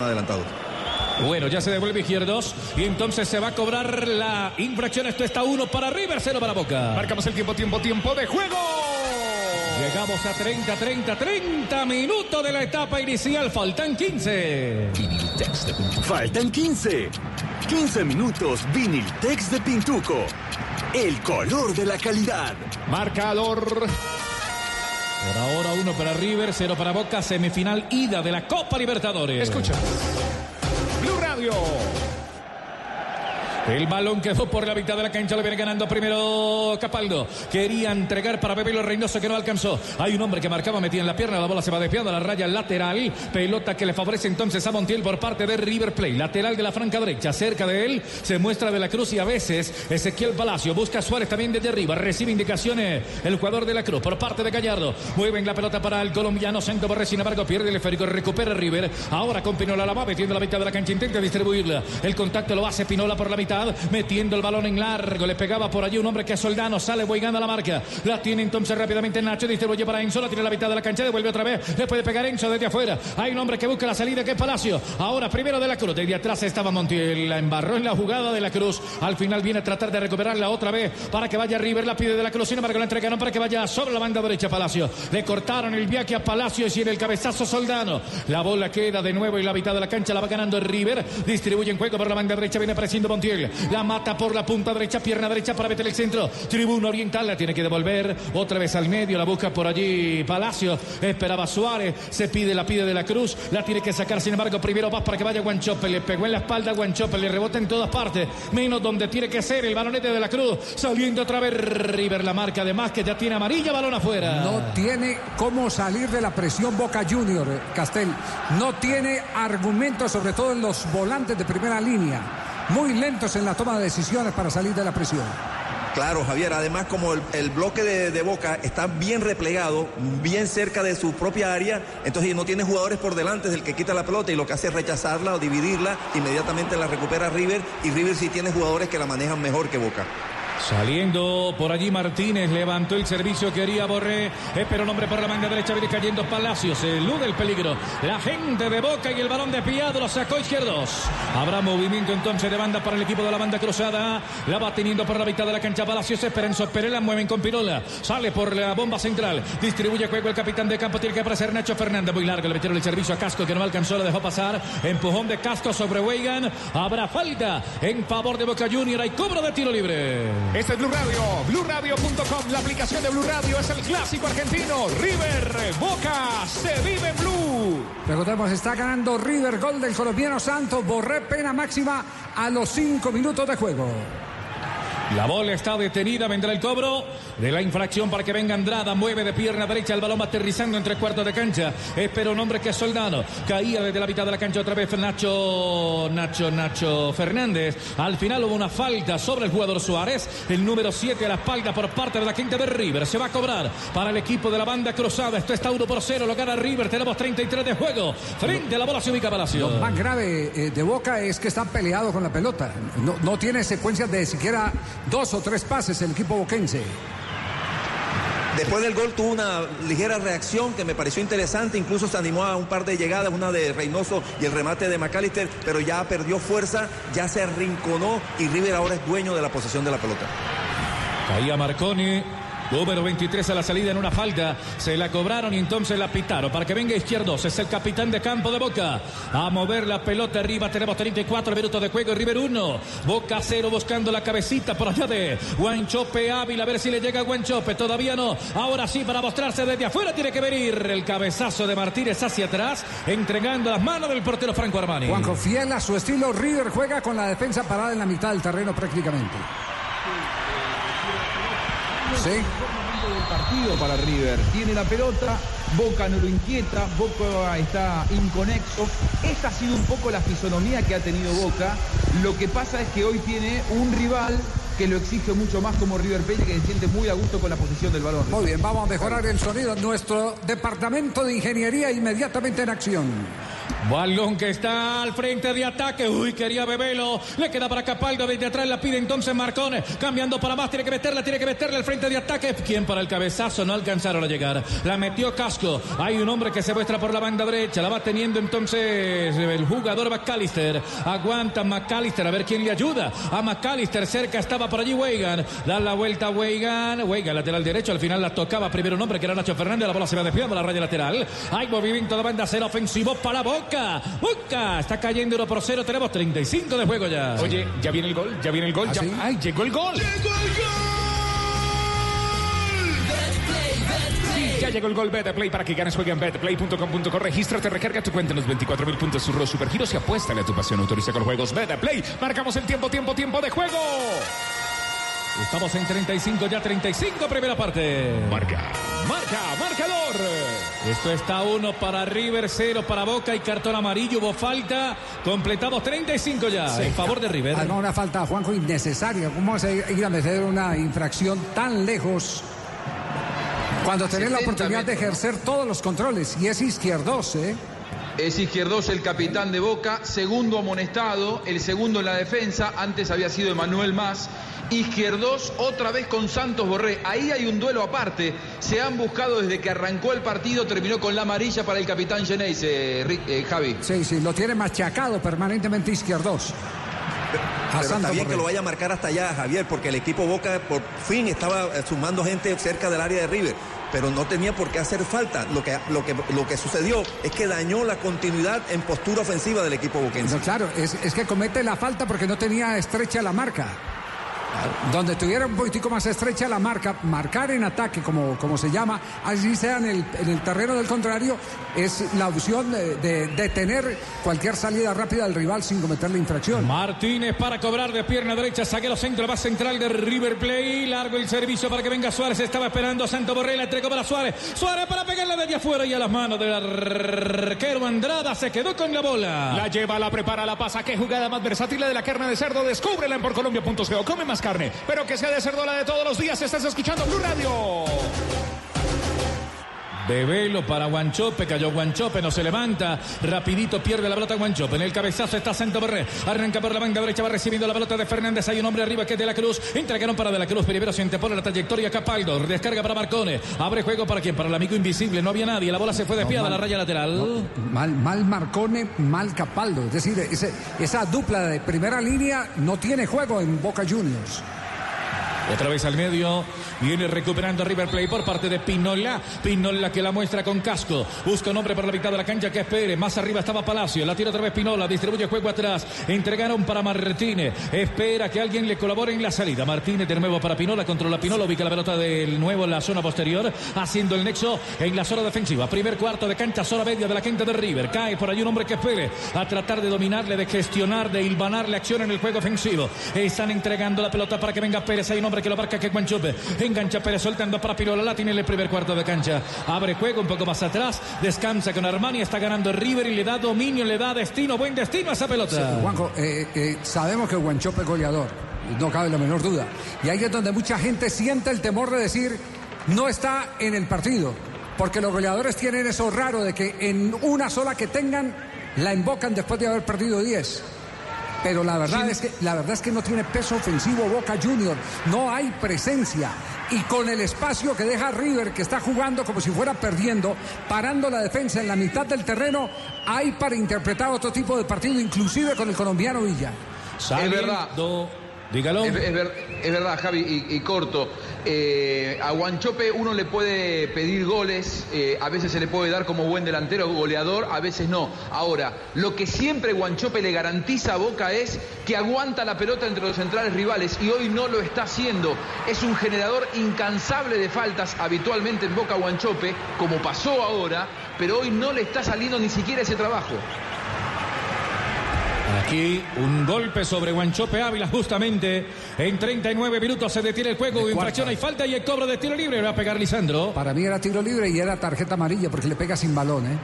Adelantado. Bueno, ya se devuelve izquierdos y entonces se va a cobrar la infracción. Esto está uno para River, cero para Boca. Marcamos el tiempo, tiempo, tiempo de juego. Llegamos a 30, 30, 30 minutos de la etapa inicial. Faltan 15. Faltan 15. 15 minutos Viniltex de Pintuco. El color de la calidad. Marcador. Por ahora uno para River, cero para Boca. Semifinal ida de la Copa Libertadores. Escucha. Blue Radio. El balón quedó por la mitad de la cancha, lo viene ganando primero Capaldo. Quería entregar para Pepelo Reynoso que no alcanzó. Hay un hombre que marcaba, metía en la pierna, la bola se va desviando a la raya lateral. Pelota que le favorece entonces a Montiel por parte de River Plate. Lateral de la franca derecha, cerca de él se muestra de la Cruz y a veces Ezequiel Palacio busca a Suárez también desde arriba. Recibe indicaciones el jugador de la Cruz por parte de Gallardo. Mueven la pelota para el colombiano Santo Borré, sin embargo pierde el esférico, recupera River. Ahora con Pinola la va metiendo la mitad de la cancha, intenta distribuirla. El contacto lo hace Pinola por la mitad metiendo el balón en largo. Le pegaba por allí un hombre que es Soldano. Sale boigando a la marca. La tiene entonces rápidamente Nacho. Distribuye para Enzo. La tiene la mitad de la cancha. Devuelve otra vez. Le puede pegar Enzo desde afuera. Hay un hombre que busca la salida que es Palacio. Ahora primero de la Cruz. Desde atrás estaba Montiel. La embarró en la jugada de la Cruz. Al final viene a tratar de recuperarla otra vez para que vaya River. La pide de la Cruz. Sin embargo, la entregaron para que vaya sobre la banda derecha Palacio. Le cortaron el viaje a Palacio y en el cabezazo Soldano. La bola queda de nuevo en la mitad de la cancha. La va ganando River. Distribuye en juego por la banda derecha. Viene apareciendo Montiel. La mata por la punta derecha, pierna derecha para meter el centro. Tribuna oriental la tiene que devolver otra vez al medio. La busca por allí Palacio. Esperaba Suárez. Se pide, la pide de la Cruz. La tiene que sacar. Sin embargo, primero va para que vaya Guanchope. Le pegó en la espalda a Guanchope. Le rebota en todas partes. Menos donde tiene que ser el balonete de la Cruz. Saliendo otra vez River. La marca además que ya tiene amarilla. Balón afuera. No tiene cómo salir de la presión Boca Junior, Castel. No tiene argumentos, sobre todo en los volantes de primera línea muy lentos en la toma de decisiones para salir de la presión. Claro, Javier, además como el, el bloque de, de, Boca está bien replegado, bien cerca de su propia área, entonces no tiene jugadores por delante, es el que quita la pelota y lo que hace es rechazarla o dividirla, inmediatamente la recupera River y River sí tiene jugadores que la manejan mejor que Boca. Saliendo por allí Martínez, levantó el servicio, quería Borré, espera un hombre por la manga derecha, viene cayendo Palacios, elude el peligro. La gente de Boca y el balón desviado lo sacó izquierdos. Habrá movimiento entonces de banda para el equipo de la banda cruzada. La va teniendo por la mitad de la cancha Palacios, Esperanzo Perela, mueven con Pirola. Sale por la bomba central, distribuye juego el capitán de campo, tiene que aparecer Nacho Fernández, muy largo, le metieron el servicio a Casco que no alcanzó, lo dejó pasar. Empujón de Casco sobre Weigan. Habrá falta en favor de Boca Junior, hay cobro de tiro libre. Este es Blue Radio, BlueRadio.com, la aplicación de Blue Radio es el clásico argentino. River, Boca, se vive en Blue. Recordemos, está ganando River, gol del colombiano Santos, Borré pena máxima a los cinco minutos de juego. La bola está detenida, vendrá el cobro de la infracción para que venga Andrada, mueve de pierna derecha, el balón va aterrizando entre cuartos de cancha, espera un hombre que es Soldano, caía desde la mitad de la cancha otra vez Nacho, Nacho, Nacho Fernández, al final hubo una falta sobre el jugador Suárez, el número 7 a la espalda por parte de la quinta de River, se va a cobrar para el equipo de la banda cruzada, esto está 1 por 0, lo gana River, tenemos 33 de juego, frente a la bola se ubica Palacio. Lo más grave eh, de Boca es que están peleados con la pelota, no, no tiene secuencias de siquiera dos o tres pases el equipo boquense. Después del gol tuvo una ligera reacción que me pareció interesante, incluso se animó a un par de llegadas, una de Reynoso y el remate de McAllister, pero ya perdió fuerza, ya se arrinconó y River ahora es dueño de la posesión de la pelota. Caía Marconi, Número 23 a la salida en una falta. Se la cobraron y entonces la pitaron para que venga izquierdos. Es el capitán de campo de Boca. A mover la pelota arriba. Tenemos 34 minutos de juego. River 1. Boca 0 buscando la cabecita por allá de Guanchope Ávila. A ver si le llega a Guanchope. Todavía no. Ahora sí para mostrarse desde afuera. Tiene que venir el cabezazo de Martínez hacia atrás. Entregando las manos del portero Franco Armani. Juanjo, fiel a su estilo, River juega con la defensa parada en la mitad del terreno prácticamente. Sí. del partido para River. Tiene la pelota, Boca no lo inquieta, Boca está inconexo. Esta ha sido un poco la fisonomía que ha tenido Boca. Lo que pasa es que hoy tiene un rival que lo exige mucho más como River Plate, que se siente muy a gusto con la posición del balón. Muy bien, vamos a mejorar el sonido. Nuestro departamento de ingeniería inmediatamente en acción. Balón que está al frente de ataque. Uy, quería Bebelo. Le queda para Capaldo. Desde atrás la pide entonces Marcone. Cambiando para más. Tiene que meterla, tiene que meterla al frente de ataque. ¿Quién para el cabezazo? No alcanzaron a llegar. La metió Casco. Hay un hombre que se muestra por la banda derecha. La va teniendo entonces el jugador McAllister. Aguanta McAllister. A ver quién le ayuda. A McAllister cerca estaba por allí Weigan. Da la vuelta Weigan. Weigan, lateral derecho. Al final la tocaba primero un hombre que era Nacho Fernández. La bola se va desviando a la raya lateral. Hay movimiento de banda cero ofensivo para Boca. Boca. Está cayendo 1 por 0. Tenemos 35 de juego ya. Oye, ya viene el gol. Ya viene el gol. ya... ¡Ay, llegó el gol! ¡Llegó el gol! Ya llegó el gol Betplay para que ganes. Juega en betplay.com.co. Regístrate, recarga tu cuenta en los 24 mil puntos Surro Supergiros y apuéstale a tu pasión. Autoriza con juegos Betplay. Marcamos el tiempo, tiempo, tiempo de juego. Estamos en 35, ya 35, primera parte. Marca, marca, marcador. Esto está uno para River, cero para Boca y cartón amarillo. Hubo falta. Completamos 35 ya Sí. en favor de River. Haga una falta, Juanjo, innecesaria. ¿Cómo vas a ir a meter una infracción tan lejos cuando tenés la 60 oportunidad de ejercer todos los controles? Y es izquierdos, ¿eh? Es Izquierdos el capitán de Boca, segundo amonestado, el segundo en la defensa, antes había sido Emanuel Más. Izquierdos otra vez con Santos Borré. Ahí hay un duelo aparte. Se han buscado desde que arrancó el partido, terminó con la amarilla para el capitán Genéis, eh, eh, Javi. Sí, sí, lo tiene machacado permanentemente izquierdos. Pero está bien que lo vaya a marcar hasta allá, Javier, porque el equipo Boca por fin estaba eh, sumando gente cerca del área de River, pero no tenía por qué hacer falta. Lo que, lo que, lo que sucedió es que dañó la continuidad en postura ofensiva del equipo boquense. No, claro, es, es que comete la falta porque no tenía estrecha la marca. Donde tuviera un poquitico más estrecha la marca, marcar en ataque, como, como se llama, así sea en el, en el terreno del contrario, es la opción de, de detener cualquier salida rápida del rival sin cometer la infracción. Martínez para cobrar de pierna derecha, zaguero centro, va central de River Play, largo el servicio para que venga Suárez, estaba esperando Santo Borrell, entregó para Suárez, Suárez para pegarla desde afuera y a las manos del arquero Andrada, se quedó con la bola. La lleva, la prepara, la pasa. Qué jugada más versátil la de la carne de cerdo. Descúbrela en porcolombia.co. Come más carne, pero que sea de cerdo la de todos los días. Estás escuchando Blue Radio. Bebelo para Guanchope, cayó Guanchope, no se levanta, rapidito pierde la pelota Guanchope, en el cabezazo está Santo Borré, arranca por la banda derecha, va recibiendo la pelota de Fernández, hay un hombre arriba que es de la Cruz, entregaron para de la Cruz, primero se antepone la trayectoria Capaldo, descarga para Marcone, abre juego para quién, para el amigo invisible, no había nadie, la bola se fue desviada a la raya lateral. Mal, mal Marcone, mal Capaldo. Es decir, ese- esa dupla de primera línea no tiene juego en Boca Juniors. Otra vez al medio. Viene recuperando River Play por parte de Pinola. Pinola que la muestra con casco. Busca un hombre por la mitad de la cancha que espere. Más arriba estaba Palacio. La tira otra vez Pinola. Distribuye juego atrás. Entregaron para Martínez. Espera que alguien le colabore en la salida. Martínez de nuevo para Pinola. Controla Pinola. Ubica la pelota del nuevo en la zona posterior. Haciendo el nexo en la zona defensiva. Primer cuarto de cancha. Zona media de la gente de River. Cae por ahí un hombre que espere. A tratar de dominarle, de gestionar, de hilvanarle acción en el juego ofensivo. Están entregando la pelota para que venga Pérez. Hay un hombre que lo marca que Guanchope. Engancha Pérez soltando para Pinola. La tiene en el primer cuarto de cancha. Abre juego un poco más atrás. Descansa con Armani. Está ganando River y le da dominio, le da destino. Buen destino a esa pelota. Sí, eh, eh, sabemos que Guanchope es goleador, no cabe la menor duda. Y ahí es donde mucha gente siente el temor de decir, no está en el partido. Porque los goleadores tienen eso raro de que en una sola que tengan, la invocan después de haber perdido 10. Pero la verdad, es que, la verdad es que no tiene peso ofensivo Boca Junior, no hay presencia. Y con el espacio que deja River, que está jugando como si fuera perdiendo, parando la defensa en la mitad del terreno, hay para interpretar otro tipo de partido, inclusive con el colombiano Villa. Es verdad. Es, es ver- es verdad, Javi, y, y corto. Eh, a Guanchope uno le puede pedir goles, eh, a veces se le puede dar como buen delantero, goleador, a veces no. Ahora, lo que siempre Guanchope le garantiza a Boca es que aguanta la pelota entre los centrales rivales y hoy no lo está haciendo. Es un generador incansable de faltas habitualmente en Boca Guanchope, como pasó ahora, pero hoy no le está saliendo ni siquiera ese trabajo. Aquí un golpe sobre Guanchope Ávila justamente en 39 minutos se detiene el juego, infracción hay falta y el cobro de tiro libre va a pegar Lisandro. Para mí era tiro libre y era tarjeta amarilla porque le pega sin balón, ¿eh?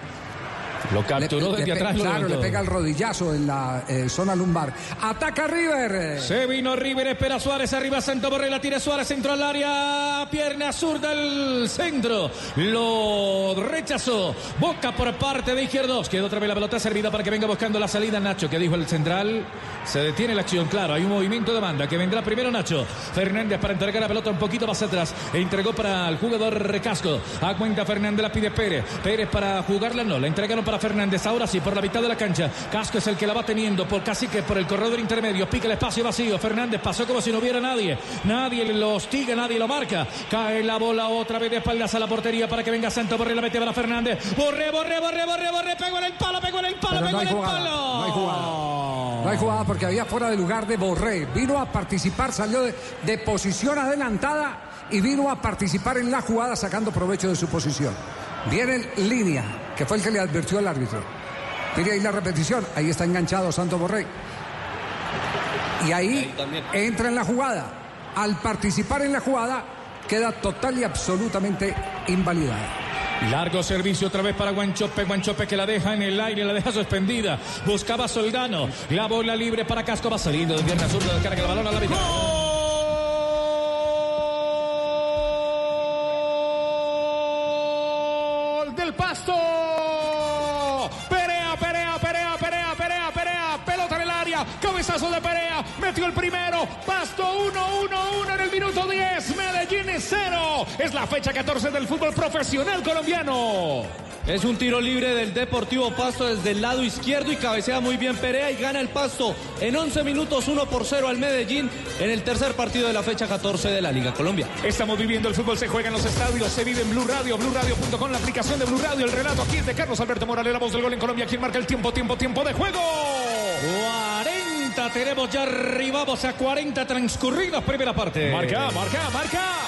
Lo capturó desde atrás. Claro, le pega el rodillazo en la eh, zona lumbar. Ataca River. Se vino River, espera Suárez, arriba Santo Borré, la tira Suárez, centro al área, pierna zurda al centro. Lo rechazó. Boca por parte de Izquierdos. Quedó otra vez la pelota servida para que venga buscando la salida Nacho, que dijo el central. Se detiene la acción, claro, hay un movimiento de banda que vendrá primero Nacho. Fernández para entregar la pelota un poquito más atrás. Entregó para el jugador Recasco. A cuenta Fernández la pide Pérez. Pérez para jugarla no, la entregaron para Fernández. Ahora sí, por la mitad de la cancha. Casco es el que la va teniendo por casi que por el corredor intermedio. Pica el espacio vacío. Fernández pasó como si no hubiera nadie. Nadie lo hostiga, nadie lo marca. Cae la bola otra vez de espaldas a la portería para que venga Santo Borré. La mete para Fernández. Borré, Borré, Borré, Borré, Borré. Pegó en el palo, pegó en el palo, pegó en el palo. no hay jugada. No hay jugada porque había fuera de lugar de Borré. Vino a participar, salió de, de posición adelantada y vino a participar en la jugada sacando provecho de su posición. Viene en línea, que fue el que le advirtió el árbitro. Mire ahí la repetición, ahí está enganchado Santo Borré. Y ahí entra en la jugada. Al participar en la jugada, queda total y absolutamente invalidada. Largo servicio otra vez para Guanchope. Guanchope que la deja en el aire, la deja suspendida. Buscaba Soldano. La bola libre para Casco. Va saliendo de pierna zurda. Descarga el balón a la mitad. Gol Pasto. Perea, Perea, Perea, Perea, Perea, Perea. Pelota en el área. Cabezazo de Perea. Metió el primero. Pasto 1-1-1 en el minuto 10. Medellín 0. Es la fecha 14 del fútbol profesional colombiano. Es un tiro libre del Deportivo Pasto desde el lado izquierdo y cabecea muy bien Perea y gana el Pasto en 11 minutos 1 por 0 al Medellín en el tercer partido de la fecha 14 de la Liga Colombia. Estamos viviendo el fútbol, se juega en los estadios, se vive en Blue Radio, BlueRadio.com, la aplicación de Blue Radio. El relato aquí es de Carlos Alberto Morales, la voz del gol en Colombia. ¿Quién marca el tiempo, tiempo, tiempo de juego? 40 tenemos ya arribamos a 40 transcurridos primera parte. Marca, marca, marca.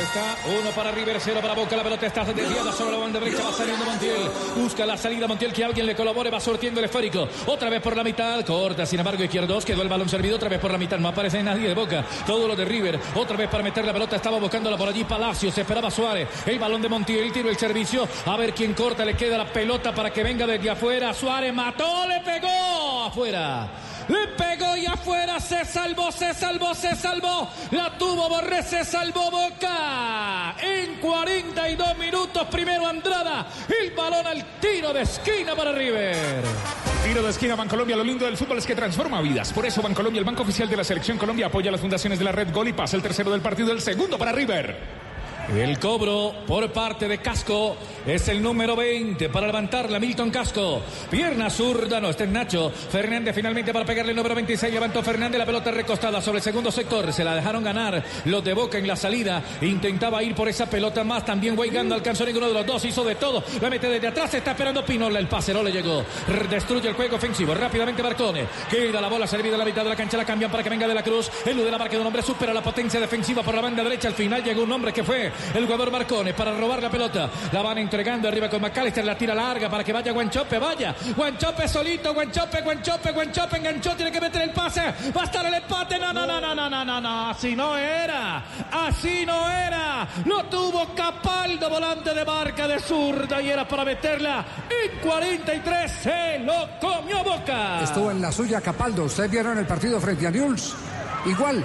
Está uno para River, cero para Boca. La pelota está desviada sobre la banda derecha. Va saliendo Montiel. Busca la salida Montiel que alguien le colabore. Va sortiendo el esférico. Otra vez por la mitad. Corta, sin embargo, izquierdos. Quedó el balón servido. Otra vez por la mitad. No aparece nadie de Boca. Todo lo de River. Otra vez para meter la pelota. Estaba buscándola por allí Palacio. Se esperaba Suárez. El balón de Montiel. Tiro el servicio. A ver quién corta. Le queda la pelota para que venga desde afuera. Suárez mató. Le pegó. Afuera. Le pegó y afuera se salvó, se salvó, se salvó. La tuvo Borré, se salvó Boca. En 42 minutos, primero Andrada. El balón al tiro de esquina para River. Tiro de esquina Bancolombia. Lo lindo del fútbol es que transforma vidas. Por eso Bancolombia, el banco oficial de la Selección Colombia, apoya las fundaciones de la red Gol y pasa el tercero del partido, el segundo para River. El cobro por parte de Casco es el número 20 para levantarla. Milton Casco. Pierna zurda, no, este es Nacho. Fernández finalmente para pegarle el número 26. Levantó Fernández la pelota recostada sobre el segundo sector. Se la dejaron ganar los de Boca en la salida. Intentaba ir por esa pelota más. También Weigando alcanzó ninguno de los dos. Hizo de todo. La mete desde atrás. Está esperando Pinola. El pase no le llegó. Destruye el juego ofensivo. Rápidamente Marcone. Queda la bola servida a la mitad de la cancha. La cambian para que venga de la Cruz. El de la marca de un hombre supera la potencia defensiva por la banda derecha. Al final llegó un hombre que fue el jugador Marcone para robar la pelota. La van entregando arriba con McAllister. La tira larga para que vaya Guanchope. Vaya. Guanchope solito. Guanchope, Guanchope, Guanchope enganchó. Tiene que meter el pase. Va a estar el empate. No, no, no, no, no, no, no, no. Así no era. Así no era. Lo tuvo Capaldo, volante de marca de zurda. Y era para meterla. En 43 se lo comió Boca. Estuvo en la suya Capaldo. Ustedes vieron el partido frente a Newell's. Igual.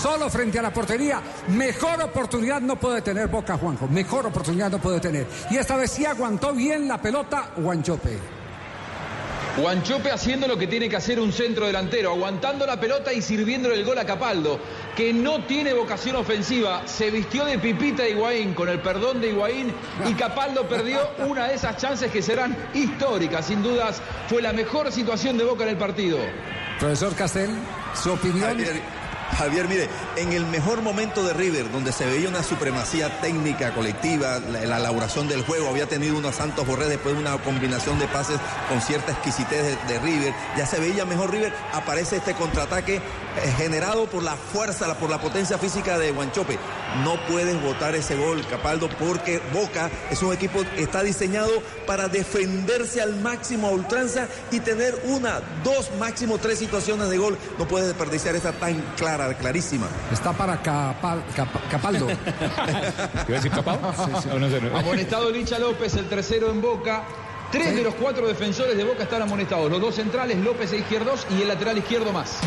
Solo frente a la portería. Mejor oportunidad no puede tener Boca, Juanjo. Mejor oportunidad no puede tener. Y esta vez sí aguantó bien la pelota Guanchope. Guanchope haciendo lo que tiene que hacer un centro delantero, aguantando la pelota y sirviéndole el gol a Capaldo, que no tiene vocación ofensiva. Se vistió de pipita Higuaín, con el perdón de Higuaín, y Capaldo perdió una de esas chances que serán históricas. Sin dudas, fue la mejor situación de Boca en el partido. Profesor Castel, su opinión. Javier, mire, en el mejor momento de River, donde se veía una supremacía técnica colectiva, la, la elaboración del juego, había tenido unos Santos Borré después de una combinación de pases con cierta exquisitez de, River, ya se veía mejor River, aparece este contraataque eh, generado por la fuerza, por la potencia física de Guanchope. No puedes votar ese gol, Capaldo, porque Boca es un equipo que está diseñado para defenderse al máximo a ultranza y tener una, dos, máximo tres situaciones de gol. No puedes desperdiciar esa tan clara, clarísima. Está para Capal- Capa- Capaldo. ¿Iba a decir Capao? Sí, sí. O no sé, no. Amonestado Licha López, el tercero en Boca. Tres de los cuatro defensores de Boca están amonestados. Los dos centrales, López e Izquierdos, y el lateral izquierdo más.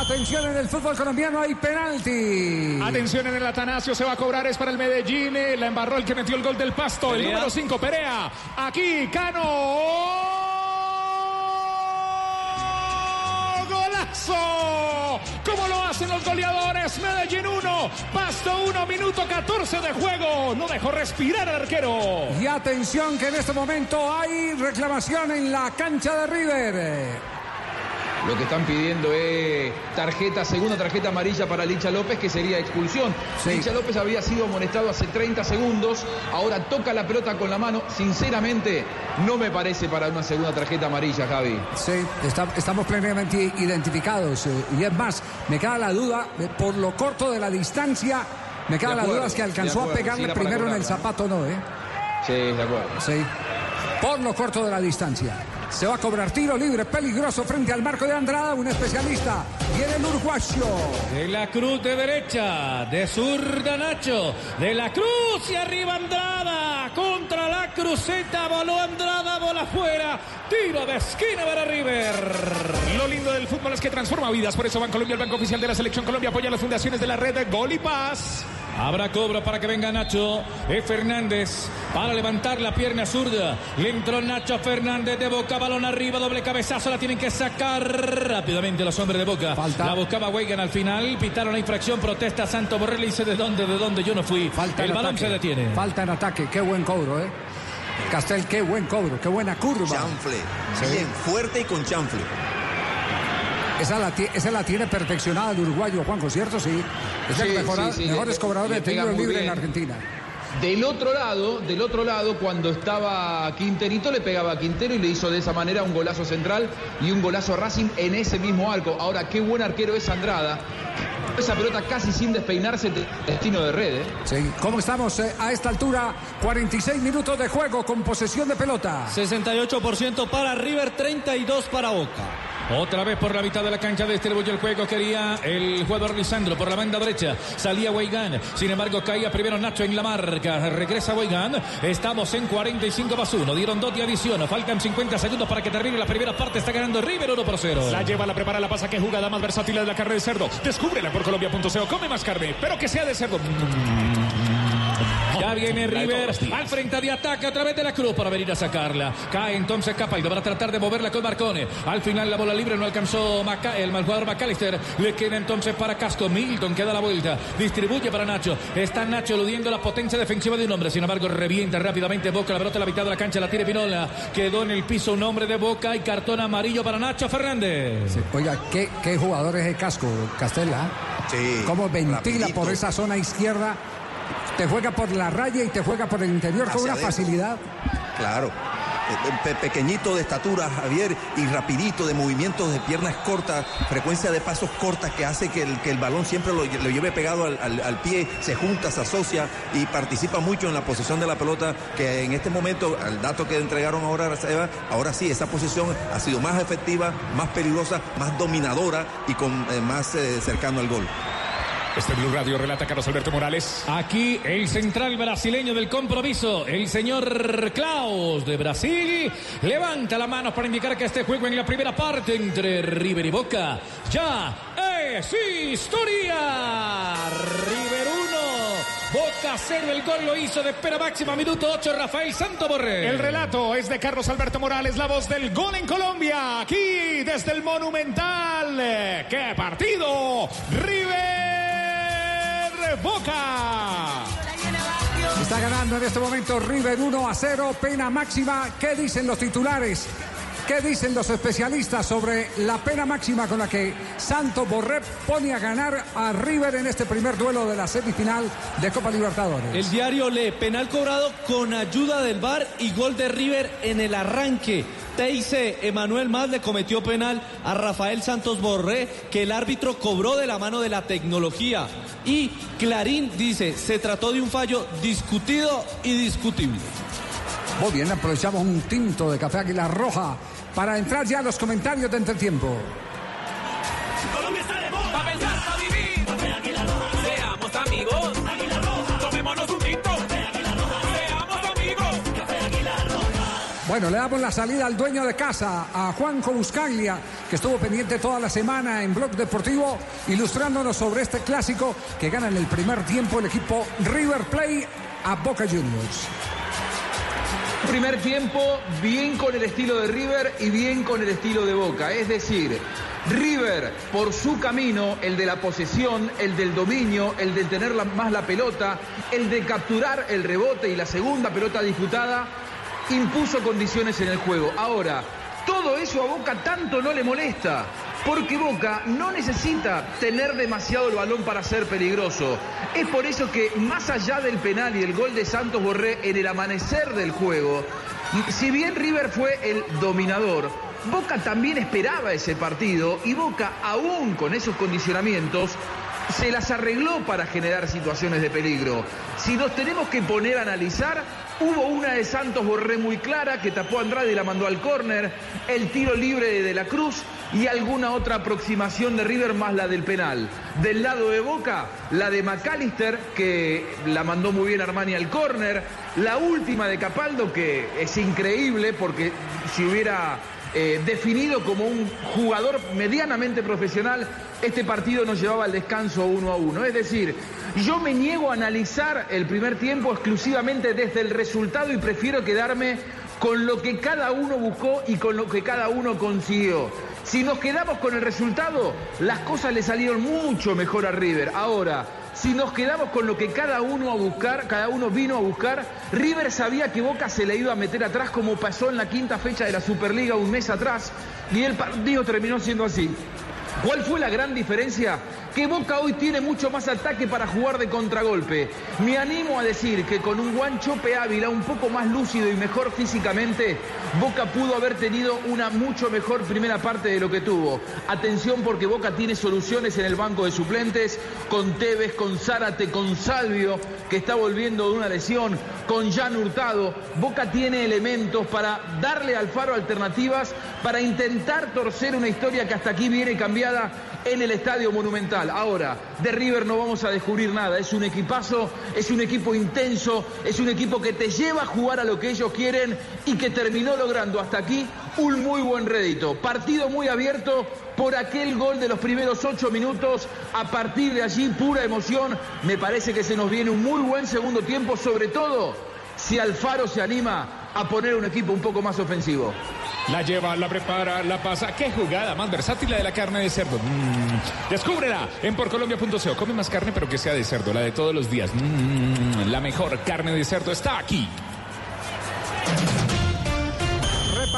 Atención en el fútbol colombiano hay penalti. Atención en el Atanasio, se va a cobrar, es para el Medellín. eh, La embarró el que metió el gol del pasto, el número 5, Perea. Aquí, Cano. ¿Cómo lo hacen los goleadores? Medellín 1, Pasto 1, minuto 14 de juego. No dejó respirar al arquero. Y atención que en este momento hay reclamación en la cancha de River. Lo que están pidiendo es tarjeta, segunda tarjeta amarilla para Licha López, que sería expulsión. Sí. Licha López había sido amonestado hace 30 segundos, ahora toca la pelota con la mano. Sinceramente, no me parece para una segunda tarjeta amarilla, Javi. Sí, está- estamos plenamente identificados. eh, y es más, me queda la duda, eh, por lo corto de la distancia, me queda la duda es que alcanzó acuerdo, a pegarle primero en el zapato, ¿no? ¿eh? Sí, de acuerdo. Sí. Por lo corto de la distancia. Se va a cobrar tiro libre, peligroso frente al marco de Andrada, un especialista. Viene el uruguayo. De la cruz de derecha, de zurda Nacho, de la cruz y arriba Andrada, contra la cruceta, voló Andrada, bola afuera, tiro de esquina para River. Lo lindo del fútbol es que transforma vidas. Por eso Bancolombia, el banco oficial de la Selección Colombia, apoya las fundaciones de la red de Gol y Paz. Habrá cobro para que venga Nacho. Es Fernández para levantar la pierna zurda. Le entró Nacho Fernández de Boca. Balón arriba, doble cabezazo. La tienen que sacar rápidamente los hombres de Boca. Falta. La buscaba Weigan al final. Pitaron la infracción. Protesta Santo Borrell. Y dice de dónde, de dónde yo no fui. Falta El en balón ataque. se detiene. Falta en ataque. Qué buen cobro, ¿eh? Castel, qué buen cobro, qué buena curva. Chanfle. Bien, fuerte y con chanfle. Esa la, esa la tiene perfeccionada el uruguayo, Juanjo, ¿cierto? Sí. Es Sí, los mejora- sí, sí, mejores le de tiro libre en. Argentina. Del otro lado, del otro lado, cuando estaba Quinterito, le pegaba a Quintero y le hizo de esa manera un golazo central y un golazo a Racing en ese mismo arco. Ahora, qué buen arquero es Andrada. Esa pelota casi sin despeinarse, de- destino de red, ¿eh? Sí. ¿Cómo estamos eh, a esta altura? 46 minutos de juego con posesión de pelota. 68% para River, 32 para Boca. Otra vez por la mitad de la cancha distribuyó el juego. Quería el jugador Lisandro por la banda derecha. Salía Weigán. Sin embargo, caía primero Nacho en la marca. Regresa Weigán. Estamos en 45 más 1. Dieron dos de adición. Faltan 50 segundos para que termine la primera parte. Está ganando River 1 por 0. La lleva, la prepara, la pasa. Qué jugada más versátil es la carne de cerdo. Descúbrela por colombia.co. Come más carne, pero que sea de cerdo. Ya viene River al frente de ataque a través de la cruz para venir a sacarla. Cae entonces Capaldo para tratar de moverla con Marcone. Al final la bola libre no alcanzó Maca- el mal jugador McAllister. Le queda entonces para Casco. Milton que da la vuelta. Distribuye para Nacho. Está Nacho eludiendo la potencia defensiva de un hombre. Sin embargo, revienta rápidamente Boca. La pelota a la mitad de la cancha. La tira Pinola. Quedó en el piso un hombre de Boca y cartón amarillo para Nacho Fernández. Oiga, ¿qué, qué jugador es el casco, Castella? Sí. ¿Cómo ventila rapidito. por esa zona izquierda? Te juega por la raya y te juega por el interior con una adentro. facilidad. Claro. Eh, pe- pequeñito de estatura, Javier, y rapidito de movimientos de piernas cortas, frecuencia de pasos cortas que hace que el, que el balón siempre lo, lo lleve pegado al, al- al pie, se junta, se asocia y participa mucho en la posesión de la pelota, que en este momento, al dato que entregaron ahora, ahora sí, esa posición ha sido más efectiva, más peligrosa, más dominadora y con eh, más eh, cercano al gol. Este Blue Radio relata Carlos Alberto Morales. Aquí el central brasileño del compromiso, el señor Klaus de Brasil, levanta la mano para indicar que este juego en la primera parte entre River y Boca ya es historia. River 1, Boca 0, el gol lo hizo de espera máxima, minuto 8, Rafael Santo Borré. El relato es de Carlos Alberto Morales, la voz del gol en Colombia, aquí desde el Monumental. ¡Qué partido! River Boca. Está ganando en este momento River 1 a 0, pena máxima. ¿Qué dicen los titulares? ¿Qué dicen los especialistas sobre la pena máxima con la que Santo Borré pone a ganar a River en este primer duelo de la semifinal de Copa Libertadores? El diario lee penal cobrado con ayuda del VAR y gol de River en el arranque. TIC Emanuel Más le cometió penal a Rafael Santos Borré que el árbitro cobró de la mano de la tecnología. Y Clarín dice, se trató de un fallo discutido y discutible. Muy bien, aprovechamos un tinto de café Águila Roja para entrar ya a los comentarios de entretiempo. Colombia Bueno, le damos la salida al dueño de casa, a Juanjo Buscaglia, que estuvo pendiente toda la semana en Blog Deportivo, ilustrándonos sobre este clásico que gana en el primer tiempo el equipo River Play a Boca Juniors. Primer tiempo, bien con el estilo de River y bien con el estilo de Boca. Es decir, River por su camino, el de la posesión, el del dominio, el de tener más la pelota, el de capturar el rebote y la segunda pelota disputada, impuso condiciones en el juego. Ahora, todo eso a Boca tanto no le molesta. Porque Boca no necesita tener demasiado el balón para ser peligroso. Es por eso que más allá del penal y el gol de Santos Borré en el amanecer del juego, si bien River fue el dominador, Boca también esperaba ese partido y Boca, aún con esos condicionamientos, se las arregló para generar situaciones de peligro. Si nos tenemos que poner a analizar, hubo una de Santos Borré muy clara que tapó a Andrade y la mandó al córner, el tiro libre de De la Cruz y alguna otra aproximación de River más la del penal. Del lado de Boca, la de McAllister que la mandó muy bien Armani al córner, la última de Capaldo que es increíble porque si hubiera eh, definido como un jugador medianamente profesional, este partido nos llevaba al descanso uno a uno. Es decir, yo me niego a analizar el primer tiempo exclusivamente desde el resultado y prefiero quedarme con lo que cada uno buscó y con lo que cada uno consiguió. Si nos quedamos con el resultado, las cosas le salieron mucho mejor a River. Ahora, si nos quedamos con lo que cada uno a buscar, cada uno vino a buscar, River sabía que Boca se le iba a meter atrás como pasó en la quinta fecha de la Superliga un mes atrás y el partido terminó siendo así. ¿Cuál fue la gran diferencia? Que Boca hoy tiene mucho más ataque para jugar de contragolpe. Me animo a decir que con un Guanchope Ávila un poco más lúcido y mejor físicamente, Boca pudo haber tenido una mucho mejor primera parte de lo que tuvo. Atención porque Boca tiene soluciones en el banco de suplentes, con Tevez, con Zárate, con Salvio, que está volviendo de una lesión, con Jan Hurtado. Boca tiene elementos para darle al Faro alternativas, para intentar torcer una historia que hasta aquí viene cambiada en el Estadio Monumental. Ahora, de River no vamos a descubrir nada. Es un equipazo, es un equipo intenso, es un equipo que te lleva a jugar a lo que ellos quieren y que terminó logrando hasta aquí un muy buen rédito. Partido muy abierto por aquel gol de los primeros ocho minutos. A partir de allí, pura emoción. Me parece que se nos viene un muy buen segundo tiempo, sobre todo si Alfaro se anima a poner un equipo un poco más ofensivo. La lleva, la prepara, la pasa. Qué jugada más versátil la de la carne de cerdo. Mm. Descúbrela en porcolombia.co. Come más carne, pero que sea de cerdo, la de todos los días. Mm. La mejor carne de cerdo está aquí.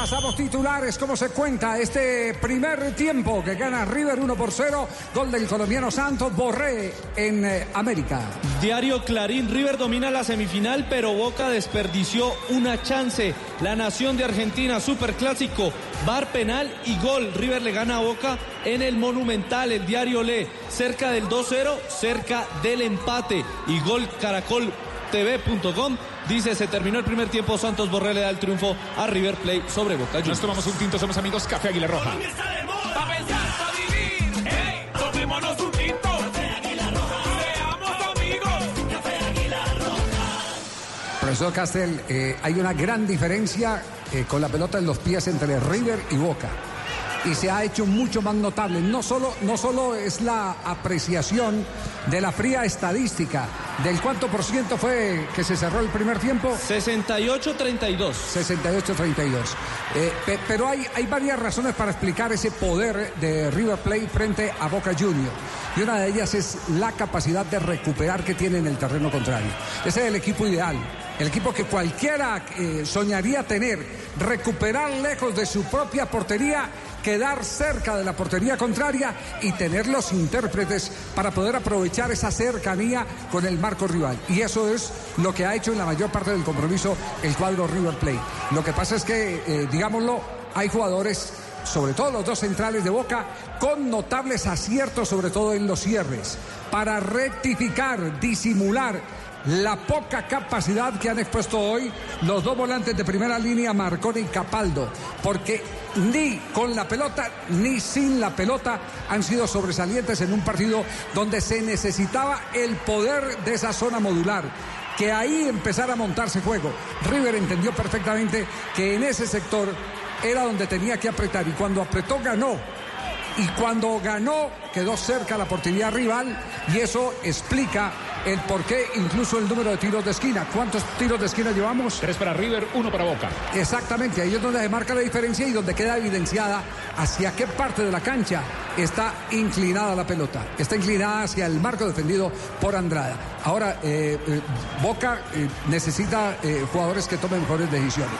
Repasamos titulares, cómo se cuenta este primer tiempo que gana River 1 por 0, gol del colombiano Santos Borré en eh, América. Diario Clarín, River domina la semifinal, pero Boca desperdició una chance. La nación de Argentina, superclásico, bar penal y gol. River le gana a Boca en el Monumental. El diario lee cerca del 2-0, cerca del empate y gol Caracol TV.com dice se terminó el primer tiempo Santos Borré le da el triunfo a River Plate sobre Boca Juniors. Nos tomamos un tinto, somos amigos Café Águila Roja. Colombia está de moda. Pa' pensar, pa' vivir. Hey, tomémonos un tinto. Café Águila Roja. Seamos amigos. Café Águila Roja. Profesor Castel, eh, hay una gran diferencia eh, con la pelota en los pies entre River y Boca. Y se ha hecho mucho más notable. No solo, no solo es la apreciación de la fría estadística del cuánto por ciento fue que se cerró el primer tiempo. 68-32. 68-32. Eh, pe- pero hay, hay varias razones para explicar ese poder de River Plate frente a Boca Juniors. Y una de ellas es la capacidad de recuperar que tiene en el terreno contrario. Ese es el equipo ideal. El equipo que cualquiera eh, soñaría tener. Recuperar lejos de su propia portería quedar cerca de la portería contraria y tener los intérpretes para poder aprovechar esa cercanía con el marco rival. Y eso es lo que ha hecho en la mayor parte del compromiso el cuadro River Plate. Lo que pasa es que, eh, digámoslo, hay jugadores, sobre todo los dos centrales de Boca, con notables aciertos, sobre todo en los cierres, para rectificar, disimular la poca capacidad que han expuesto hoy los dos volantes de primera línea, Marconi y Capaldo, porque ni con la pelota ni sin la pelota han sido sobresalientes en un partido donde se necesitaba el poder de esa zona modular que ahí empezara a montarse juego. River entendió perfectamente que en ese sector era donde tenía que apretar y cuando apretó ganó. Y cuando ganó quedó cerca la portería rival y eso explica el por qué incluso el número de tiros de esquina. ¿Cuántos tiros de esquina llevamos? Tres para River, uno para Boca. Exactamente, ahí es donde se marca la diferencia y donde queda evidenciada hacia qué parte de la cancha está inclinada la pelota. Está inclinada hacia el marco defendido por Andrada. Ahora, eh, eh, Boca eh, necesita jugadores que tomen mejores decisiones.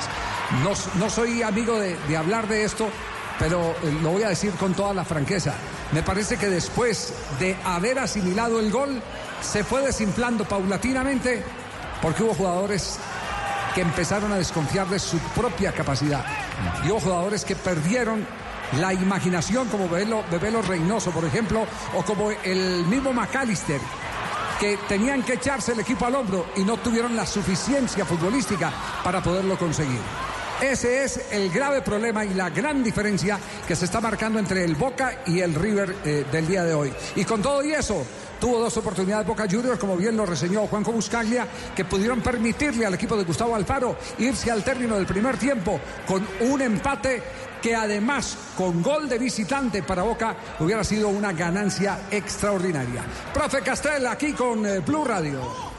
No, no soy amigo de, de hablar de esto, pero lo voy a decir con toda la franqueza. Me parece que después de haber asimilado el gol, se fue desinflando paulatinamente porque hubo jugadores que empezaron a desconfiar de su propia capacidad. Y hubo jugadores que perdieron la imaginación, como Bebelo, Bebelo Reynoso, por ejemplo, o como el mismo McAllister, que tenían que echarse el equipo al hombro y no tuvieron la suficiencia futbolística para poderlo conseguir. Ese es el grave problema y la gran diferencia que se está marcando entre el Boca y el River eh, del día de hoy. Y con todo y eso, tuvo dos oportunidades Boca Juniors, como bien lo reseñó Juanjo Buscaglia, que pudieron permitirle al equipo de Gustavo Alfaro irse al término del primer tiempo con un empate que además con gol de visitante para Boca hubiera sido una ganancia extraordinaria. Profe Castel, aquí con eh, Blue Radio.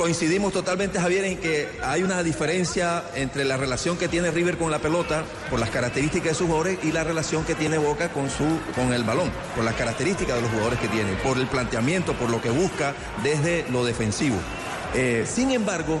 Coincidimos totalmente, Javier, en que hay una diferencia entre la relación que tiene River con la pelota, por las características de sus jugadores, y la relación que tiene Boca con, su, con el balón, por las características de los jugadores que tiene, por el planteamiento, por lo que busca desde lo defensivo. Eh, sin embargo,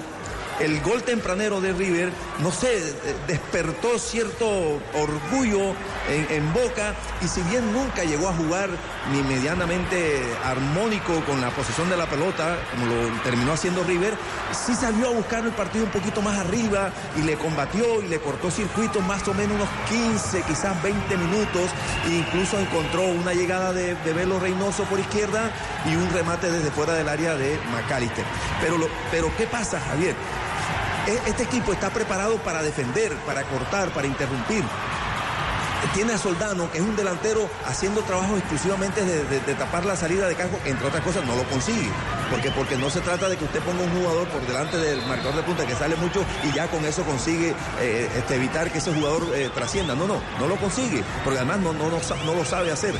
el gol tempranero de River, no sé, despertó cierto orgullo en, Boca y si bien nunca llegó a jugar ni medianamente armónico con la posesión de la pelota, como lo terminó haciendo River, sí salió a buscar el partido un poquito más arriba y le combatió y le cortó circuitos más o menos unos 15, quizás 20 minutos, e incluso encontró una llegada de, de Velo Reynoso por izquierda y un remate desde fuera del área de McAllister. Pero, pero ¿qué pasa, Javier? Este equipo está preparado para defender, para cortar, para interrumpir. Tiene a Soldano, que es un delantero, haciendo trabajo exclusivamente de, tapar la salida de Casco, entre otras cosas no lo consigue. Porque, porque no se trata de que usted ponga un jugador por delante del marcador de punta que sale mucho y ya con eso consigue eh, este, evitar que ese jugador eh, trascienda. No, no, no lo consigue, porque además no, no, no, no lo sabe hacer.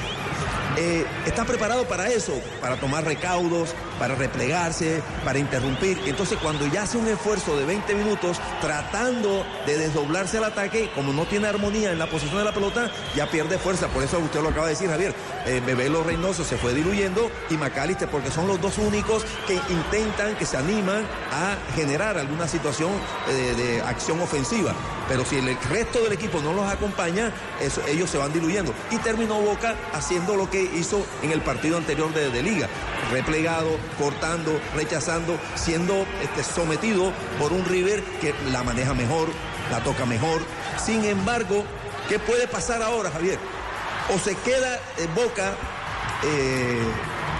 Eh, está preparado para eso, para tomar recaudos, para replegarse, para interrumpir. Entonces cuando ya hace un esfuerzo de 20 minutos tratando de desdoblarse al ataque, como no tiene armonía en la posición de la pelota, ya pierde fuerza. Por eso usted lo acaba de decir, Javier. Eh, Bebelo Reynoso se fue diluyendo y McAllister, porque son los dos únicos que intentan, que se animan a generar alguna situación eh, de acción ofensiva. Pero si el resto del equipo no los acompaña, ellos se van diluyendo. Y terminó Boca haciendo lo que hizo en el partido anterior de, de Liga. Replegado, cortando, rechazando, siendo este, sometido por un River que la maneja mejor, la toca mejor. Sin embargo, ¿qué puede pasar ahora, Javier? O se queda en Boca eh,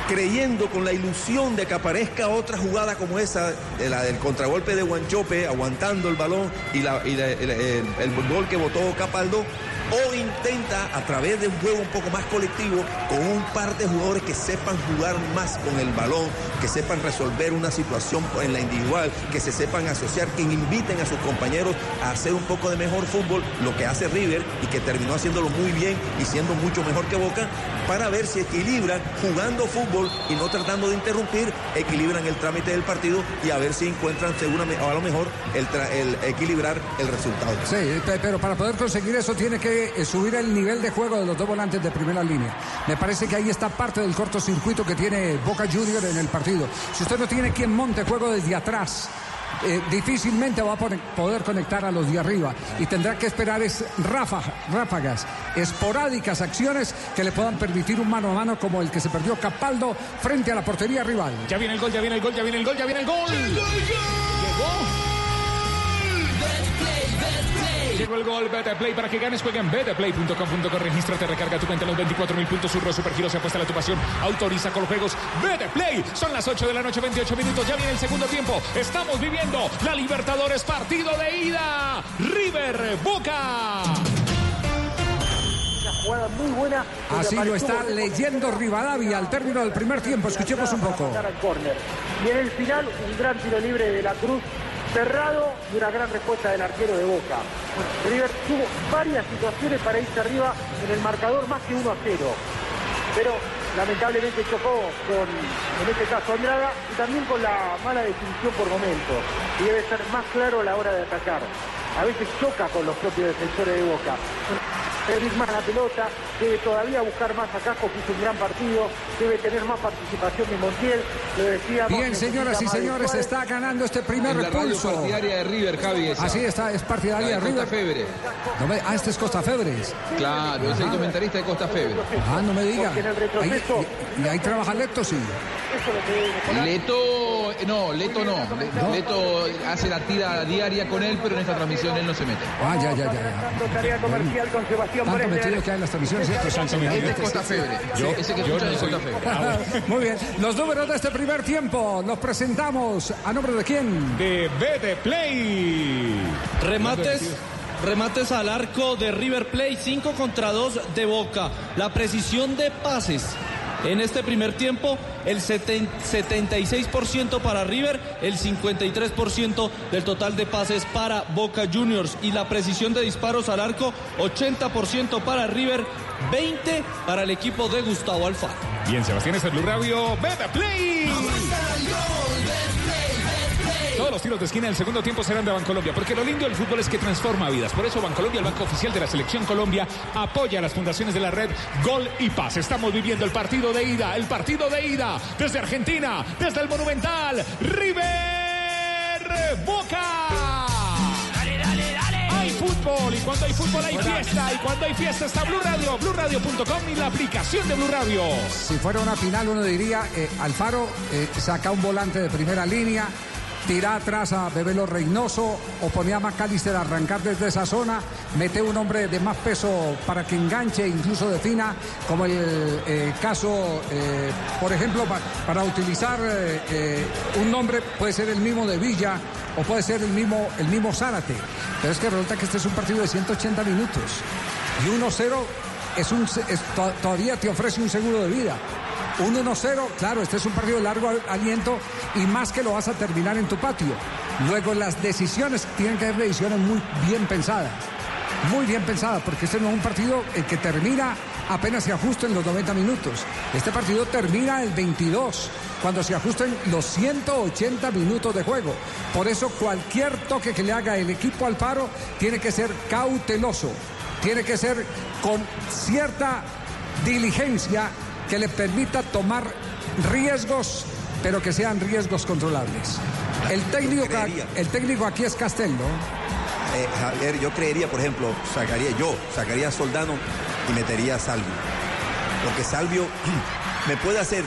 creyendo con la ilusión de que aparezca otra jugada como esa, de la del contragolpe de Guanchope, aguantando el balón y, el, el, el gol que votó Capaldo, o intenta a través de un juego un poco más colectivo con un par de jugadores que sepan jugar más con el balón, que sepan resolver una situación en la individual, que se sepan asociar, que inviten a sus compañeros a hacer un poco de mejor fútbol, lo que hace River y que terminó haciéndolo muy bien y siendo mucho mejor que Boca, para ver si equilibran jugando fútbol y no tratando de interrumpir, equilibran el trámite del partido y a ver si encuentran seguramente, o a lo mejor el, equilibrar el resultado. Sí, pero para poder conseguir eso tiene que subir el nivel de juego de los dos volantes de primera línea. Me parece que ahí está parte del cortocircuito que tiene Boca Junior en el partido. Si usted no tiene quien monte juego desde atrás, eh, difícilmente va a poder conectar a los de arriba y tendrá que esperar es ráfagas, ráfagas, esporádicas acciones que le puedan permitir un mano a mano como el que se perdió Capaldo frente a la portería rival. Ya viene el gol, ya viene el gol, ya viene el gol, ya viene el gol. ¡Gol, gol! Llegó. Llegó el gol. Betplay para que ganes. Juega en betplay.com.co. Regístrate, recarga tu cuenta en los 24 mil puntos. Surro Supergiro se apuesta a la tu pasión. Autoriza con los juegos. Betplay. Son las 8 de la noche, 28 minutos. Ya viene el segundo tiempo. Estamos viviendo la Libertadores partido de ida. River Boca. Una jugada muy buena. Así lo está leyendo Rivadavia al término del primer tiempo. Escuchemos un poco. Y en el final, un gran tiro libre de la Cruz cerrado y una gran respuesta del arquero de Boca. River tuvo varias situaciones para irse arriba en el marcador, más que 1 a 0. Pero lamentablemente chocó con, en este caso, Andrada y también con la mala definición por momentos. Y debe ser más claro a la hora de atacar. A veces choca con los propios defensores de Boca. Debe ir más la pelota, debe todavía buscar más a Casco, que hizo un gran partido, debe tener más participación de Montiel, lo decíamos. Bien, señoras y señores, Suárez. está ganando este primer En la radio partidaria de River, Javi. esa. Así está, es partidaria La de de River. Costa Febre. No me- ah, este es Costa Febres. Claro, es el Ajá. comentarista de Costa Febre. Ah, no me diga. Porque en el Ahí- retroceso- y, y ahí trabaja Lecto, sí. Eso Leto, no, Leto no. Le- Leto hace la tira diaria con él, pero en esta transmisión él no se mete. Ah, ya, ya, ya. ya. Tanto tarea comercial con Sebastián Tanto Bresler. metido que hay en las transmisiones, ¿cierto? Santo? Este es Costa Febre. Yo- Ese que yo escucha no es soy- Costa Febre. Ah, bueno. Muy bien. Los números de este primer tiempo los presentamos. ¿A nombre de quién? De Betplay. Remates. Remates al arco de River Plate, 5 contra 2 de Boca. La precisión de pases en este primer tiempo, el seten- 76% para River, el 53% del total de pases para Boca Juniors. Y la precisión de disparos al arco, 80% para River, 20 para el equipo de Gustavo Alfaro. Bien, Sebastián, es Blue Radio. Betplay. Todos los tiros de esquina del segundo tiempo serán de Bancolombia, porque lo lindo del fútbol es que transforma vidas. Por eso Bancolombia, el banco oficial de la Selección Colombia, apoya a las fundaciones de la red Gol y Paz. Estamos viviendo el partido de ida, el partido de ida desde Argentina, desde el Monumental, River Boca. Dale, dale, dale. Hay fútbol y cuando hay fútbol hay fiesta y cuando hay fiesta está Blue Radio, BlueRadio.com y la aplicación de Blue Radio. Si fuera una final, uno diría, eh, Alfaro eh, saca un volante de primera línea, tira atrás a Bebelo Reynoso o ponía a McAllister a arrancar desde esa zona, mete un hombre de más peso para que enganche, incluso defina, como el eh, caso, eh, por ejemplo, pa- para utilizar eh, un nombre, puede ser el mismo de Villa o puede ser el mismo, el mismo Zárate. Pero es que resulta que este es un partido de 180 minutos y 1-0 es un, todavía te ofrece un seguro de vida. Un 1-0, claro, este es un partido de largo al- aliento y más que lo vas a terminar en tu patio. Luego las decisiones tienen que ser decisiones muy bien pensadas. Muy bien pensadas, porque este no es un partido el que termina apenas se ajusten los 90 minutos. Este partido termina el 22, cuando se ajusten los 180 minutos de juego. Por eso cualquier toque que le haga el equipo al paro tiene que ser cauteloso, tiene que ser con cierta diligencia que le permita tomar riesgos, pero que sean riesgos controlables. El técnico, el técnico aquí es Castel, ¿no? Eh, Javier, yo creería, por ejemplo, sacaría yo, sacaría a Soldano y metería a Salvio. Porque Salvio me puede hacer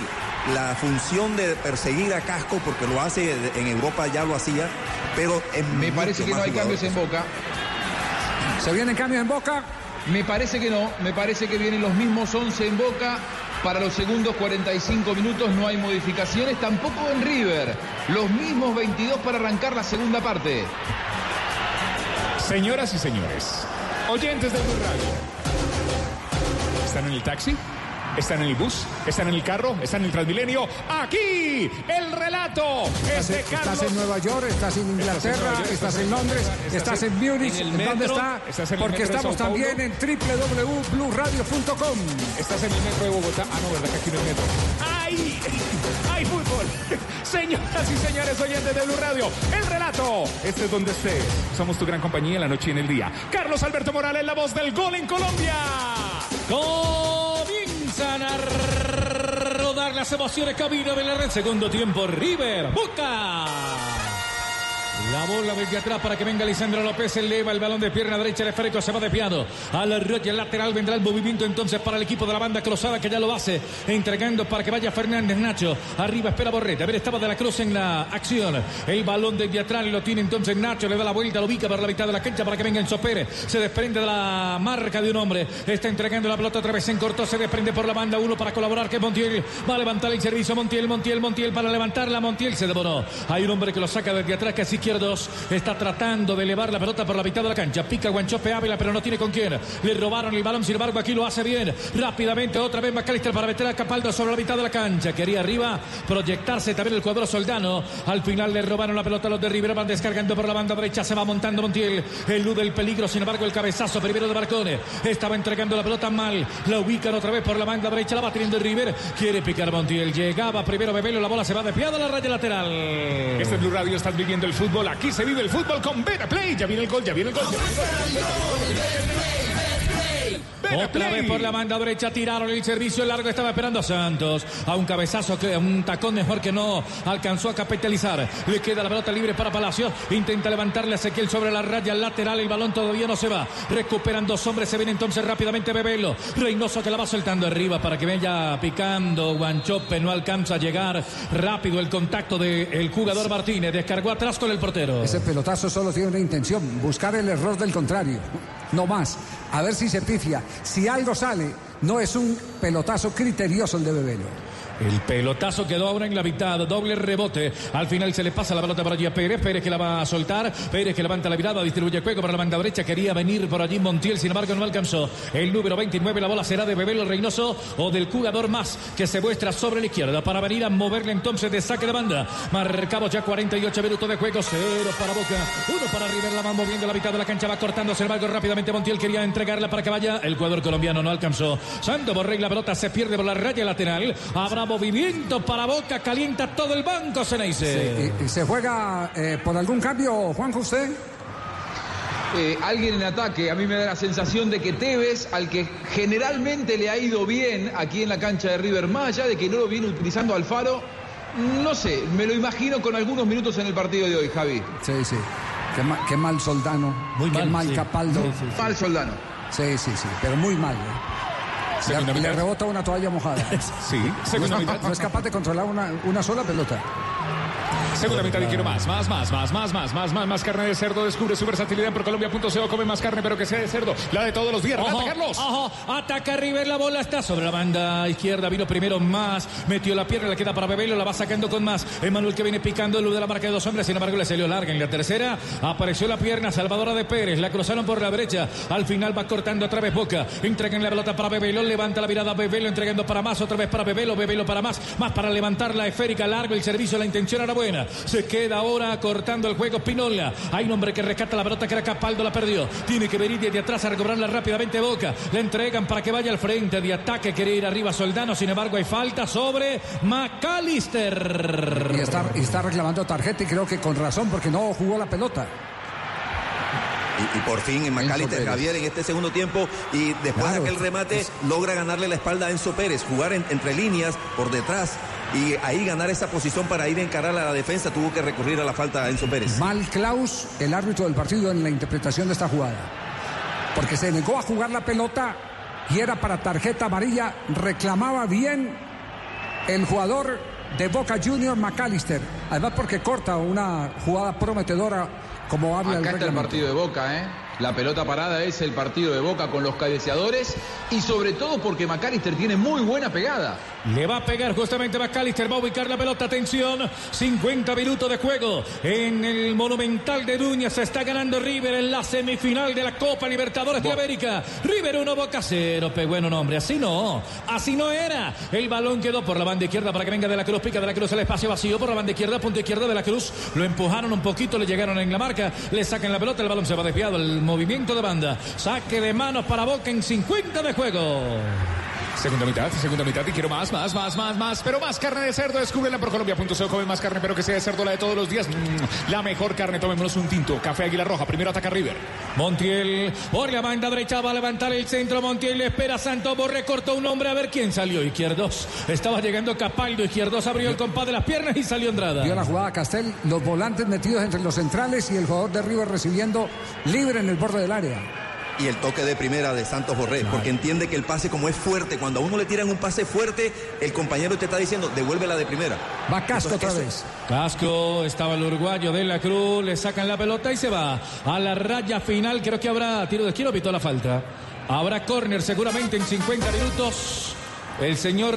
la función de perseguir a Casco, porque lo hace en Europa, ya lo hacía, pero es Me parece que no hay cambios en Boca. ¿Se vienen cambios en Boca? Me parece que no. Me parece que vienen los mismos 11 en Boca. Para los segundos 45 minutos no hay modificaciones. Tampoco en River. Los mismos 22 para arrancar la segunda parte. Señoras y señores, oyentes de Blue Radio. ¿Están en el taxi? ¿Están en el bus? ¿Están en el carro? ¿Están en el Transmilenio? Aquí el relato es de Estás Carlos. en Nueva York, estás en Inglaterra, Estás en estás estás Londres, estás estás en- en Múnich. ¿Dónde está? estás en el Porque estamos también en www.bluradio.com. Estás en el metro de Bogotá. Ah, no, ¿verdad que aquí no hay metro? ¡Ay! ¡Hay fútbol! Señoras y señores oyentes de Blue Radio, el relato. Este es donde estés. Somos tu gran compañía en la noche y en el día. Carlos Alberto Morales, la voz del gol en Colombia. Rodar las emociones camino de la. Segundo tiempo, River, Boca. La bola desde atrás para que venga Lisandro López. Eleva el balón de pierna derecha. El esférico se va desviado. A la lateral vendrá el movimiento entonces para el equipo de la banda cruzada que ya lo hace. Entregando para que vaya Fernández Nacho. Arriba espera Borrete. A ver, estaba de la cruz en la acción. El balón desde atrás lo tiene entonces Nacho. Le da la vuelta, lo ubica por la mitad de la cancha para que venga Enzo Pérez. Se desprende de la marca de un hombre. Está entregando la pelota otra vez en corto. Se desprende por la banda uno para colaborar que Montiel va a levantar el servicio. Montiel, Montiel, Montiel para levantarla. Montiel se devoró. Hay un hombre que lo saca desde atrás, que es Está tratando de elevar la pelota por la mitad de la cancha. Pica Guanchope Ávila, pero no tiene con quién. Le robaron el balón, sin embargo, aquí lo hace bien. Rápidamente, otra vez McAllister para meter a Capaldo sobre la mitad de la cancha. Quería arriba proyectarse también el cuadro soldano. Al final le robaron la pelota a los de Rivera. Van descargando por la banda derecha. Se va montando Montiel. El peligro, sin embargo, el cabezazo primero de Barcone. Estaba entregando la pelota mal. La ubican otra vez por la banda derecha. La va teniendo River. Quiere picar Montiel. Llegaba primero Bebelo. La bola se va desviada a la raya lateral. Este es Blue Radio, estás viviendo el fútbol. Aquí se vive el fútbol con Beta Play. Ya viene ya viene el gol. ya viene el gol. Otra vez por la banda derecha tiraron el servicio largo. Estaba esperando a Santos. A un cabezazo, que, un tacón mejor que no alcanzó a capitalizar. Le queda la pelota libre para Palacios. Intenta levantarle a Ezequiel sobre la raya lateral. El balón todavía no se va. Recuperan dos hombres. Se viene entonces rápidamente Bebelo. Reynoso que la va soltando arriba para que vaya picando. Guanchope no alcanza a llegar. Rápido el contacto del jugador Martínez. Descargó atrás con el portero. Ese pelotazo solo tiene una intención, buscar el error del contrario. No más. A ver si se pifia. Si algo sale, no es un pelotazo criterioso el de Bebelo. El pelotazo quedó ahora en la mitad, doble rebote. Al final se le pasa la pelota para allí a Pérez. Pérez que la va a soltar. Pérez que levanta la mirada, distribuye juego para la banda derecha. Quería venir por allí Montiel, sin embargo no alcanzó. El número 29, la bola será de Bebelo Reynoso o del jugador más que se muestra sobre la izquierda para venir a moverle entonces de saque de banda. Marcamos ya 48 minutos de juego. Cero para Boca, uno para River. La va moviendo la mitad de la cancha, va cortando. Sin embargo, rápidamente Montiel quería entregarla para que vaya. El jugador colombiano no alcanzó. Santo Borrell, la pelota se pierde por la raya lateral. Habrá movimiento para Boca, calienta todo el banco, Ceneice. ¿Y, y se juega eh, por algún cambio, Juanjo, usted? Eh, alguien en ataque, a mí me da la sensación de que Tevez, al que generalmente le ha ido bien aquí en la cancha de River, allá de que no lo viene utilizando Alfaro, no sé, me lo imagino con algunos minutos en el partido de hoy, Javi. Sí, sí. Qué, ma- qué mal Soldano. Muy qué mal, mal sí. Capaldo. Sí, sí, sí. Mal Soldano. Sí, sí, sí, pero muy mal. ¿eh? Le, le rebota una toalla mojada. Sí, no, mitad. no es capaz de controlar una, una sola pelota. Mitad y quiero más, más, más, más, más, más, más, más, más carne de cerdo. Descubre su versatilidad en procolombia.co. Come más carne, pero que sea de cerdo. La de todos los días. Ojo, Carlos. ojo, ataca River, la bola está sobre la banda izquierda, vino primero más, metió la pierna, le queda para Bebelo, la va sacando con más. Emanuel que viene picando, el de la marca de dos hombres, sin embargo le salió larga en la tercera, apareció la pierna salvadora de Pérez, la cruzaron por la derecha, al final va cortando otra vez Boca, entregan la pelota para Bebelo, levanta la mirada Bebelo, entregando para más, otra vez para Bebelo, Bebelo para más, más para levantar la esférica, largo el servicio, la intención era buena, se queda ahora cortando el juego Pinola, hay un hombre que rescata la pelota que era Capaldo, la perdió, tiene que venir desde atrás a recobrarla rápidamente Boca, le entregan para que vaya al frente de ataque, quiere ir arriba Soldano, sin embargo hay falta sobre McAllister. Y está, y está reclamando tarjeta y creo que con razón porque no jugó la pelota. Y, y por fin en Macalister Pérez. Javier en este segundo tiempo y después Claro, de aquel remate es- logra ganarle la espalda a Enzo Pérez, jugar en- entre líneas por detrás y ahí ganar esa posición para ir a encarar a la defensa tuvo que recurrir a la falta a Enzo Pérez. Mal Klaus, el árbitro del partido, en la interpretación de esta jugada. Porque se negó a jugar la pelota y era para tarjeta amarilla. Reclamaba bien el jugador de Boca Junior McAllister. Además porque corta una jugada prometedora como habla el Acá está el reglamento. partido de Boca, ¿eh? La pelota parada es el partido de Boca con los cabeceadores y sobre todo porque McAllister tiene muy buena pegada. Le va a pegar justamente McAllister, va a ubicar la pelota, atención, 50 minutos de juego en el Monumental de Duña, se está ganando River en la semifinal de la Copa Libertadores de América. River 1, Boca 0, pero bueno, no, hombre, así no, así no era. El balón quedó por la banda izquierda para que venga de la Cruz, pica de la Cruz el espacio vacío por la banda izquierda, punto izquierda de la Cruz, lo empujaron un poquito, le llegaron en la marca, le sacan la pelota, el balón se va desviado, el movimiento de banda, saque de manos para Boca en 50 de juego. Segunda mitad, segunda mitad y quiero más, más, más, más, más, pero más carne de cerdo. Descúbrela por Colombia.co. Come más carne, pero que sea de cerdo la de todos los días. Mm, la mejor carne, tomémonos un tinto. Café Águila Roja. Primero ataca River. Montiel por la banda derecha va a levantar el centro. Montiel le espera Santos Borré. Cortó un hombre a ver quién salió. Izquierdos. Estaba llegando Capaldo. Izquierdos abrió el compás de las piernas y salió Andrada. Vio la jugada Castel, los volantes metidos entre los centrales y el jugador de River recibiendo libre en el borde del área. Y el toque de primera de Santos Borré, porque entiende que el pase como es fuerte, cuando a uno le tiran un pase fuerte, el compañero te está diciendo, devuélvela de primera. Va Casco otra Entonces, vez. Casco, estaba el uruguayo de la Cruz, le sacan la pelota y se va a la raya final. Creo que habrá tiro de esquina, pitó la falta. Habrá córner seguramente en 50 minutos. El señor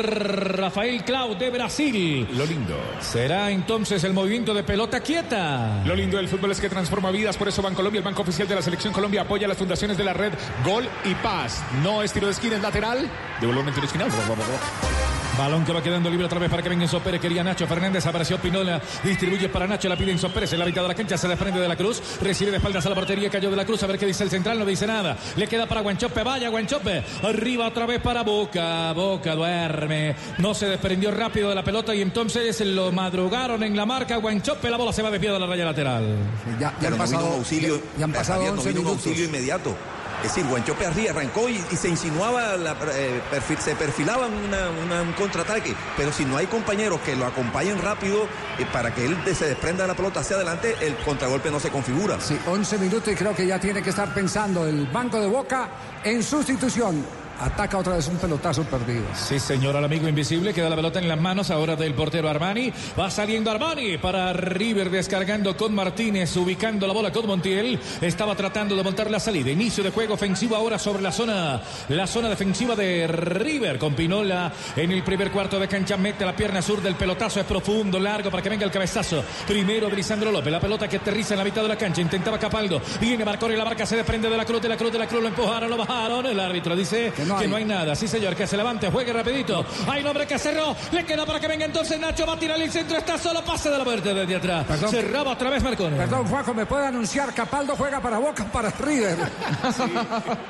Rafael Clau de Brasil. Lo lindo. Será entonces el movimiento de pelota quieta. Lo lindo del fútbol es que transforma vidas, por eso Bancolombia, el banco oficial de la Selección Colombia, apoya las fundaciones de la red Gol y Paz. No es tiro de esquina, es lateral. Devolver en tiro de esquina. Balón que va quedando libre otra vez para que venga Enzo Pérez. Quería Nacho Fernández. Apareció Pinola. Distribuye para Nacho. La pide Enzo Pérez. En la mitad de la cancha se desprende de la cruz. Recibe de espaldas a la portería. Cayó de la cruz. A ver qué dice el central. No dice nada. Le queda para Guanchope. Vaya Guanchope. Arriba otra vez para Boca. Boca duerme. No se desprendió rápido de la pelota y entonces lo madrugaron en la marca. Guanchope. La bola se va desviada a la raya lateral. Ya, Pero no vino un auxilio, ya han pasado Javier, no 11 vino un minutos. auxilio inmediato. Es decir, Guanchope arriba arrancó y, se insinuaba, eh, se perfilaba un contraataque. Pero si no hay compañeros que lo acompañen rápido eh, para que él se desprenda de la pelota hacia adelante, el contragolpe no se configura. Sí, 11 minutos y creo que ya tiene que estar pensando el banco de Boca en sustitución. Ataca otra vez un pelotazo perdido. Sí, señor, al amigo invisible. Queda la pelota en las manos ahora del portero Armani. Va saliendo Armani para River, descargando con Martínez, ubicando la bola con Montiel. Estaba tratando de montar la salida. Inicio de juego ofensivo ahora sobre la zona, la zona defensiva de River. Con Pinola en el primer cuarto de cancha. Mete la pierna sur del pelotazo. Es profundo, largo para que venga el cabezazo. Primero Brisandro López. La pelota que aterriza en la mitad de la cancha. Intentaba Capaldo. Viene Marconi. La barca se desprende de la cruz, de la cruz, de la cruz. Lo empujaron, lo bajaron. El árbitro dice que no hay, nada. Sí, señor, que se levante, juegue rapidito. Hay un hombre que cerró. Le queda para que venga entonces Nacho. Va a tirar el centro. Está solo. Pase de la muerte desde atrás. Perdón. Cerraba otra vez Marconi. Perdón, Juanjo, ¿me puede anunciar? Capaldo juega para Boca o para River.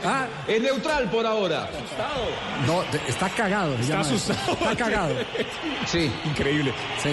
Ah, Es neutral por ahora. no, está cagado. Está asustado. Está cagado. Sí. Increíble. Sí.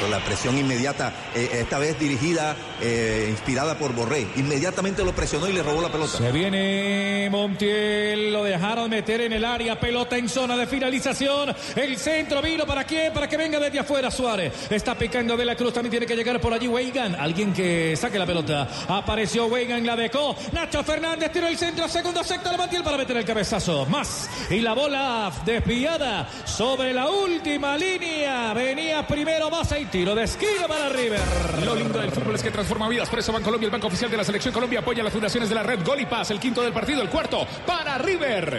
Con la presión inmediata, eh, esta vez dirigida, eh, inspirada por Borré. Inmediatamente lo presionó y le robó la pelota. Se viene Montiel, lo dejaron meter en el área, pelota en zona de finalización. El centro vino para quién, para que venga desde afuera Suárez. Está picando de la cruz, también tiene que llegar por allí Weigan. Alguien que saque la pelota. Apareció Weigan, la dejó. Nacho Fernández tiró el centro, segundo sector Montiel para meter el cabezazo. Más. Y la bola desviada sobre la última línea. Venía primero Massa y tiro de esquina para River. Lo lindo del fútbol es que transforma vidas. Por eso Bancolombia, el banco oficial de la Selección Colombia, apoya las fundaciones de la red Gol y Paz. El quinto del partido, el cuarto para River.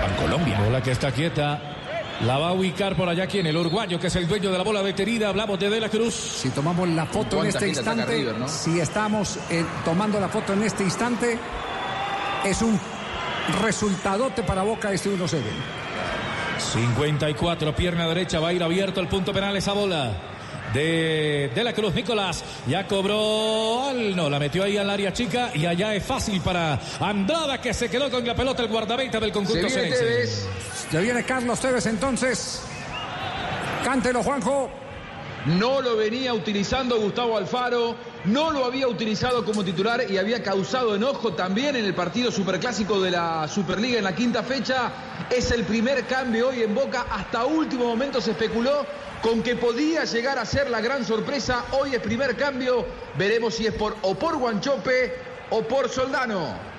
Bancolombia. Bola que está quieta. La va a ubicar por allá quien, el uruguayo que es el dueño de la bola detenida. Hablamos de De la Cruz. Si tomamos la foto en ¿Cuánta este instante, River, no? si estamos eh, tomando la foto en este instante, es un resultadote para Boca este 1-0. 54, pierna derecha, va a ir abierto el punto penal esa bola. De, de la Cruz, Nicolás ya cobró, no, la metió ahí al área chica y allá es fácil para Andrada que se quedó con la pelota el guardameta del conjunto Se viene. Tevez. Ya viene Carlos Tevez entonces. Cántelo, Juanjo. No lo venía utilizando Gustavo Alfaro, no lo había utilizado como titular y había causado enojo también en el partido superclásico de la Superliga en la quinta fecha. Es el primer cambio hoy en Boca. Hasta último momento se especuló con que podía llegar a ser la gran sorpresa. Hoy es primer cambio. Veremos si es por o por Guanchope o por Soldano.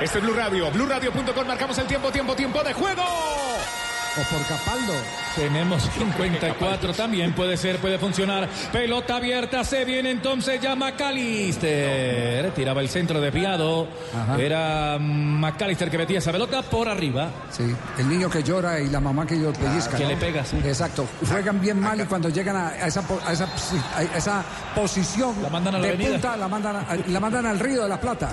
Este es Blue Radio, BlueRadio.com. Marcamos el tiempo, tiempo, tiempo de juego. O por Capaldo. Tenemos 54 también, puede ser, puede funcionar. Pelota abierta, se viene entonces ya McAllister. Tiraba el centro desviado. Ajá. Era McAllister que metía esa pelota por arriba. Sí, el niño que llora y la mamá que yo pellizca. que ¿no? le pega, sí. Exacto. Juegan bien mal y cuando llegan a a esa, a esa, a esa posición La mandan a la de avenida. punta, la mandan, a- la mandan al río de la Plata.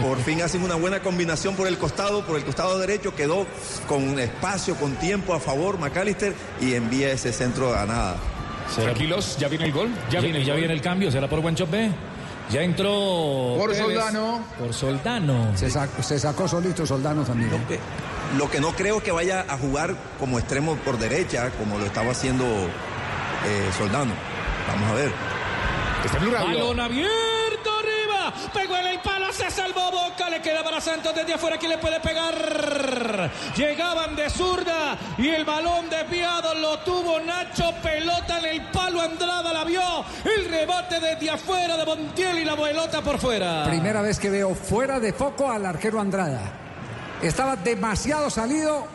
Por fin hacen una buena combinación por el costado, por el costado derecho, quedó con espacio, con tiempo a favor McAllister y envía ese centro a nada. Tranquilos, ya viene el gol. Ya Ya, viene el ya gol. viene el cambio, será por Guanchope. Ya entró. Por. Soldano. Por Soldano. Se, sacó, se sacó solito Soldano también. Lo que, lo que no creo que vaya a jugar como extremo por derecha, como lo estaba haciendo eh, Soldano. Vamos a ver. Blue Radio. Balón abierto arriba. Para Santos desde afuera. ¿Quién le puede pegar? Llegaban de zurda y el balón desviado lo tuvo Nacho. Pelota en el palo. Andrada la vio. El rebate desde afuera de Montiel y la pelota por fuera. Primera vez que veo fuera de foco al arquero Andrada. Estaba demasiado salido,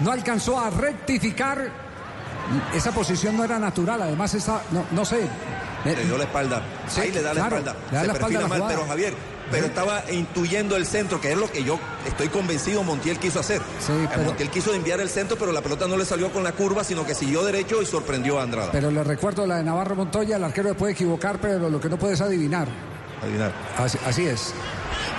no alcanzó a rectificar. Esa posición no era natural, además esa, no, no sé. Le dio la espalda. Sí, Ahí le da la claro, espalda. le da Se la espalda perfila a la mal, pero Javier, pero estaba intuyendo el centro, que es lo que yo estoy convencido Montiel quiso hacer. Eh, pero- Montiel quiso enviar el centro, pero la pelota no le salió con la curva, sino que siguió derecho y sorprendió a Andrada. Pero le recuerdo la de Navarro Montoya, el arquero le puede equivocar, pero lo que no puede es adivinar. Adivinar. Así, así es.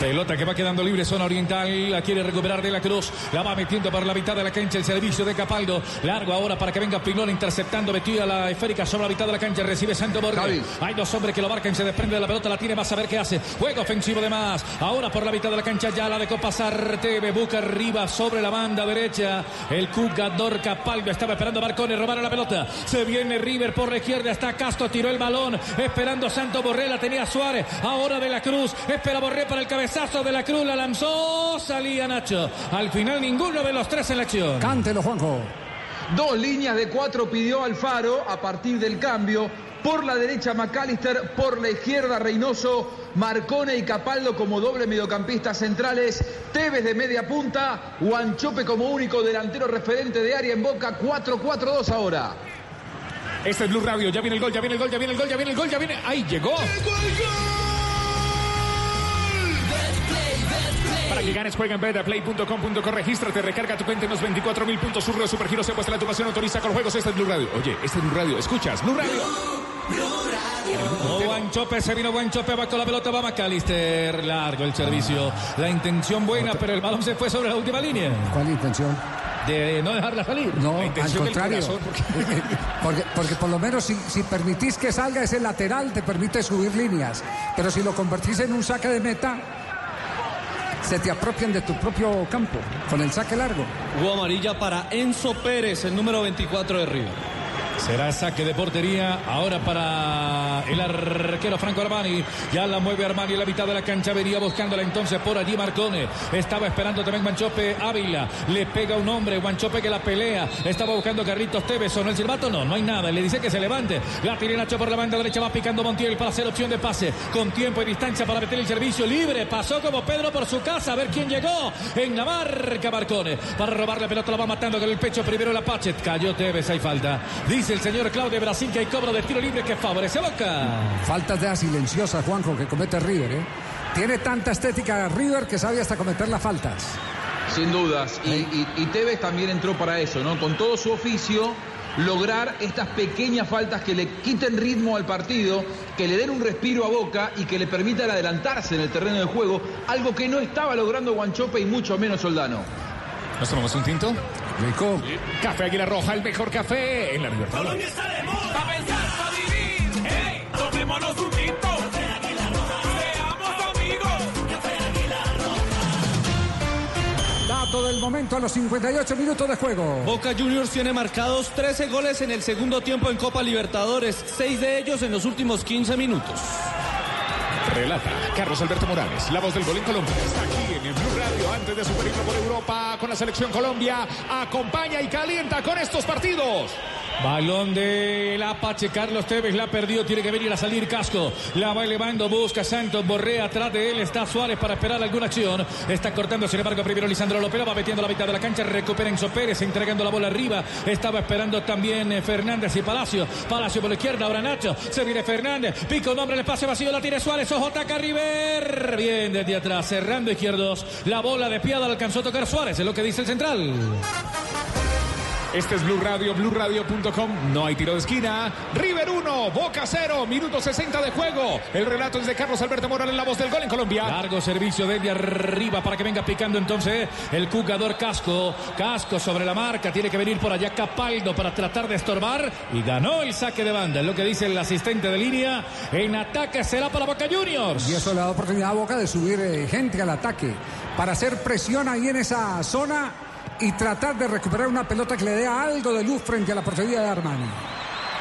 Pelota que va quedando libre, zona oriental. La quiere recuperar de la Cruz. La va metiendo por la mitad de la cancha el servicio de Capaldo. Largo ahora para que venga Pinón interceptando. Metida la esférica sobre la mitad de la cancha. Recibe Santo Borges. Hay dos hombres que lo marcan. Se desprende de la pelota. La tiene más a ver qué hace. Juego ofensivo de más. Ahora por la mitad de la cancha ya la dejó pasar Teve. Busca arriba sobre la banda derecha. El jugador Capaldo estaba esperando a Marcone robar la pelota. Se viene River por la izquierda. Está Castro. Tiró el balón. Esperando Santo Borré. La tenía Suárez. Ahora de la Cruz. Espera Borré para el cabezazo de la Cruz. La lanzó. Salía Nacho. Al final ninguno de los tres en la acción. Cántelo, Juanjo. Dos líneas de cuatro pidió Alfaro a partir del cambio. Por la derecha McAllister, por la izquierda Reynoso, Marcone y Capaldo como doble mediocampistas centrales, Tevez de media punta, Guanchope como único delantero referente de área en Boca, 4-4-2 ahora. Este es Blue Radio. Ya viene el gol, ya viene el gol, ya viene el gol, ya viene el gol, ya viene. Ahí llegó. Para que ganes, juega en. Regístrate, recarga tu cuenta en los 24 mil puntos. Surro de Supergiro se apuesta la tu pasión, autoriza con juegos. Este es Blue Radio. Oye, este es Blue Radio. Escuchas, Blue Radio. Oh, Guanchope, se vino Guanchope, va con la pelota, va McAllister. Largo el servicio. La intención buena, pero el balón se fue sobre la última línea. ¿Cuál intención? De no dejarla salir. No, al contrario. corazón, porque- Porque, porque por lo menos si, si permitís que salga ese lateral, te permite subir líneas. Pero si lo convertís en un saque de meta, se te apropian de tu propio campo con el saque largo. Hubo amarilla para Enzo Pérez, el número 24 de River. Será saque de portería ahora para el arquero Franco Armani. Ya la mueve Armani en la mitad de la cancha. Venía buscándola entonces por allí Marcone. Estaba esperando también Guanchope Ávila. Le pega un hombre. Guanchope que la pelea. Estaba buscando Carlitos Tevez. ¿Sonó el silbato? No, no hay nada. Le dice que se levante. La tiene Nacho por la banda derecha. Va picando Montiel para hacer opción de pase. Con tiempo y distancia para meter el servicio libre. Pasó como Pedro por su casa. A ver quién llegó. En la marca Marcone. Para robar la pelota la va matando con el pecho. Primero la Pachet. Cayó Tevez. Hay falta. Dice el señor Claudio Brasil que hay cobro de tiro libre que favorece a Boca. Faltas de la silenciosa, Juanjo, que comete River. ¿eh? Tiene tanta estética River que sabe hasta cometer las faltas. Sin dudas. Y, y- y Tevez también entró para eso, ¿no? Con todo su oficio, lograr estas pequeñas faltas que le quiten ritmo al partido, que le den un respiro a Boca y que le permitan adelantarse en el terreno de juego, algo que no estaba logrando Guanchope y mucho menos Soldano. ¿Nos tomamos un tinto? Rico. Café Águila Roja, el mejor café en la Libertadores. Colombia está de moda. Pa' pensar, pa' vivir. ¡Ey! Tomémonos un tinto. Seamos amigos. Dato del momento a los 58 minutos de juego. Boca Juniors tiene marcados 13 goles en el segundo tiempo en Copa Libertadores, 6 de ellos en los últimos 15 minutos. Relata Carlos Alberto Morales, la voz del gol en Colombia. Está aquí en el Blue antes de su periplo por Europa con la selección Colombia. Acompaña y calienta con estos partidos. Balón del Apache, Carlos Tevez la perdió, tiene que venir a salir Casco. La va elevando, busca Santos, Borrea, atrás de él está Suárez para esperar alguna acción. Está cortando, sin embargo, primero Lisandro López, va metiendo la mitad de la cancha, recupera Enzo Pérez, entregando la bola arriba. Estaba esperando también eh, Fernández y Palacio. Palacio por la izquierda, ahora Nacho. Se viene Fernández, pico nombre, el espacio vacío, la tiene Suárez, ojo, ataca River. Bien desde atrás, cerrando izquierdos. La bola de piada alcanzó a tocar Suárez, es lo que dice el central. Este es Blue Radio, BlueRadio.com. No hay tiro de esquina. River 1, Boca 0, minuto 60 de juego. El relato es de Carlos Alberto Morales, la voz del gol en Colombia. Largo servicio desde arriba para que venga picando entonces el jugador Casco. Casco sobre la marca, tiene que venir por allá Capaldo para tratar de estorbar y ganó el saque de banda. Es lo que dice el asistente de línea. En ataque será para Boca Juniors. Y eso le da oportunidad a Boca de subir eh, gente al ataque para hacer presión ahí en esa zona y tratar de recuperar una pelota que le dé algo de luz frente a la portería de Armani.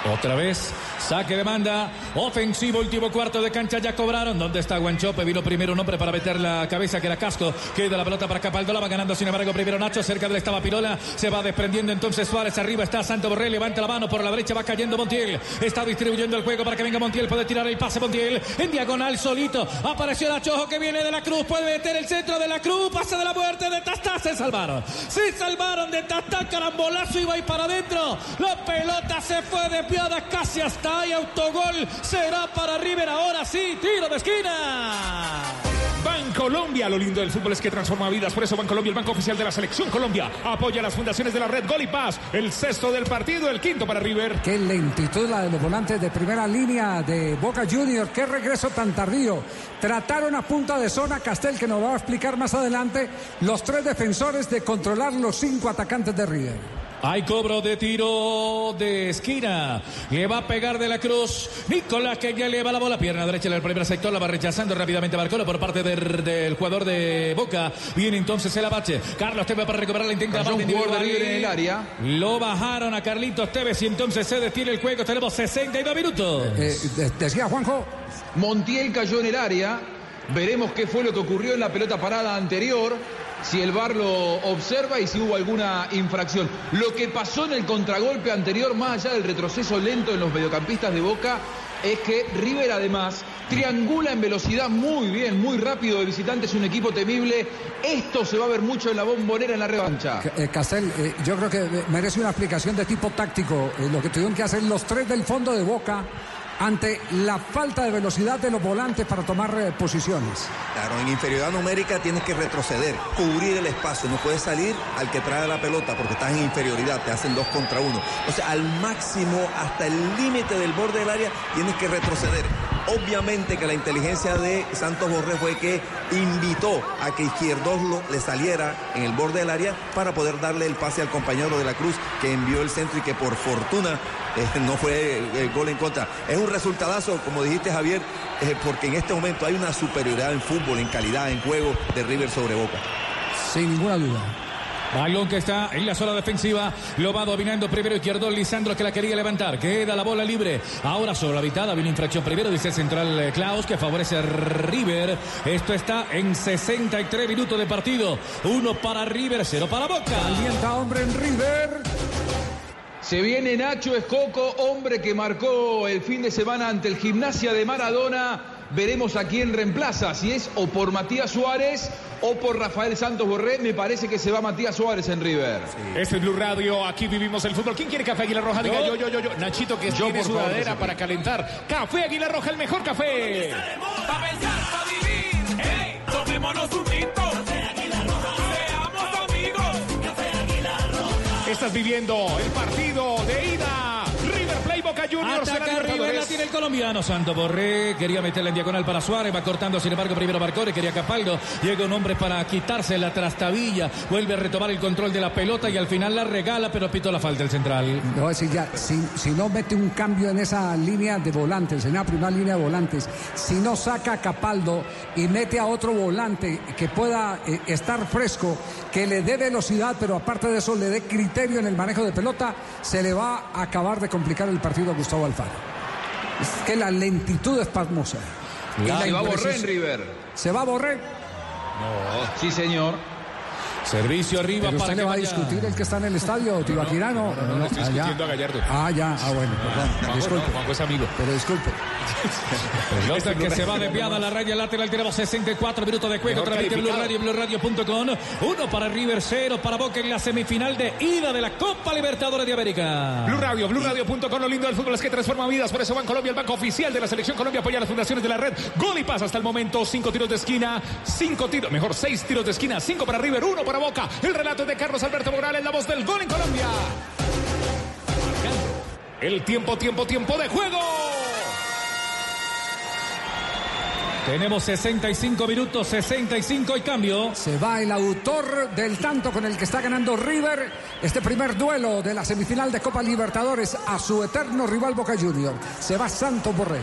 Otra vez, saque de banda, ofensivo, último cuarto de cancha, ya cobraron. ¿Dónde está Guanchope? Vino primero un hombre para meter la cabeza, que era Casco. Queda la pelota para Capaldo, la va ganando, sin embargo, primero Nacho, cerca de él estaba Pirola, se va desprendiendo entonces Suárez, arriba está Santo Borré, levanta la mano, por la derecha va cayendo Montiel, está distribuyendo el juego para que venga Montiel, puede tirar el pase Montiel, en diagonal solito, apareció Nacho Ojo que viene de la cruz, puede meter el centro de la cruz, pase de la muerte de Tastá, se salvaron, se salvaron de Tastá, carambolazo, iba ahí para adentro, la pelota se fue casi hasta ahí, autogol, será para River, ahora sí, tiro de esquina. Bancolombia, lo lindo del fútbol es que transforma vidas. Por eso Bancolombia, el banco oficial de la Selección Colombia, apoya las fundaciones de la red Gol y Paz. El sexto del partido, el quinto para River. Qué lentitud la de los volantes de primera línea de Boca Junior. Qué regreso tan tardío. Trataron a punta de zona Castel, que nos va a explicar más adelante, los tres defensores de controlar los cinco atacantes de River. Hay cobro de tiro de esquina. Le va a pegar de la cruz. Nicolás que ya le va la bola. Pierna derecha en el primer sector. La va rechazando rápidamente Barcola por parte del, del jugador de Boca. Viene entonces el abache. Carlos Tevez para recuperar la intenta. Cayó un jugador de en el área. Lo bajaron a Carlitos Tevez y entonces se detiene el juego. Tenemos 62 minutos. Eh, de- decía Juanjo. Montiel cayó en el área. Veremos qué fue lo que ocurrió en la pelota parada anterior. Si el VAR lo observa y si hubo alguna infracción. Lo que pasó en el contragolpe anterior, más allá del retroceso lento en los mediocampistas de Boca, es que River además triangula en velocidad muy bien, muy rápido de visitante. Es un equipo temible. Esto se va a ver mucho en la bombonera en la revancha. Eh, Castel, eh, yo creo que eh, merece una explicación de tipo táctico. eh, lo que tuvieron que hacer los tres del fondo de Boca ante la falta de velocidad de los volantes para tomar eh, posiciones. Claro, en inferioridad numérica tienes que retroceder, cubrir el espacio, no puedes salir al que trae la pelota porque estás en inferioridad, te hacen dos contra uno. O sea, al máximo, hasta el límite del borde del área, tienes que retroceder. Obviamente que la inteligencia de Santos Borré fue que invitó a que Izquierdos le saliera en el borde del área para poder darle el pase al compañero de la Cruz que envió el centro y que por fortuna eh, no fue el, el gol en contra. Es un resultadazo, como dijiste Javier, eh, porque en este momento hay una superioridad en fútbol, en calidad, en juego de River sobre Boca. Sin ninguna duda. Balón que está en la zona defensiva. Lo va dominando primero izquierdo Lisandro que la quería levantar. Queda la bola libre. Ahora sobre la habitada. Viene infracción primero. Dice central eh, Klaus que favorece a River. Esto está en 63 minutos de partido. Uno para River, cero para Boca. Calienta hombre en River. Se viene Nacho Escoco, hombre que marcó el fin de semana ante el Gimnasia de Maradona. Veremos a quién reemplaza, si es o por Matías Suárez o por Rafael Santos Borré. Me parece que se va Matías Suárez en River. Este es Blue Radio, aquí vivimos el fútbol. ¿Quién quiere café Aguilar Roja? Diga yo, yo, yo, yo. Nachito que Yo, tiene favor, sudadera para calentar. Café Aguilar Roja, el mejor café. Pa' pensar, pa' vivir. Hey, tomémonos un tinto. Seamos amigos. Estás viviendo el partido de ida. Play Boca Juniors. en la Ataca tiene el colombiano. Santo Borré quería meterla en diagonal para Suárez. Va cortando, sin embargo, primero Barcore. Quería Capaldo. Llega un hombre para quitarse la trastabilla. Vuelve a retomar el control de la pelota y al final la regala, pero pito la falta el central. A decir ya, si, si no mete un cambio en esa línea de volantes, en la primera línea de volantes, si no saca a Capaldo y mete a otro volante que pueda eh, estar fresco, que le dé velocidad, pero aparte de eso le dé criterio en el manejo de pelota, se le va a acabar de complicar el partido a Gustavo Alfaro. Es que la lentitud es pasmosa. Se va a Borré en. River. ¿Se va a borrar? Sí, señor. Servicio arriba ¿Pero para usted que le va a discutir el que está en el estadio, Tibaquirano? no, no, estoy Ah, ya. discutiendo a Gallardo. Ah, ya, ah, bueno, perdón. Juanjo, disculpe. no, Juanjo es amigo. Pero disculpe. Pelota que se va desviada a la raya lateral. Tenemos 64 minutos de juego. Transmite Blue. Radio, BlueRadio.com. Uno para River, cero para Boca en la semifinal de ida de la Copa Libertadores de América. Blue Radio, BlueRadio.com, lo lindo del fútbol es que transforma vidas. Por eso Ban Colombia, el banco oficial de la Selección Colombia, apoya las fundaciones de la red. Gol y pasa hasta el momento. Cinco tiros de esquina, cinco tiros, mejor seis tiros de esquina, cinco para River, uno para Boca. El relato de Carlos Alberto Morales, la voz del gol en Colombia. El tiempo, tiempo, tiempo de juego. Tenemos 65 minutos, 65 y cambio. Se va el autor del tanto con el que está ganando River este primer duelo de la semifinal de Copa Libertadores a su eterno rival Boca Junior. Se va Santos Borrell.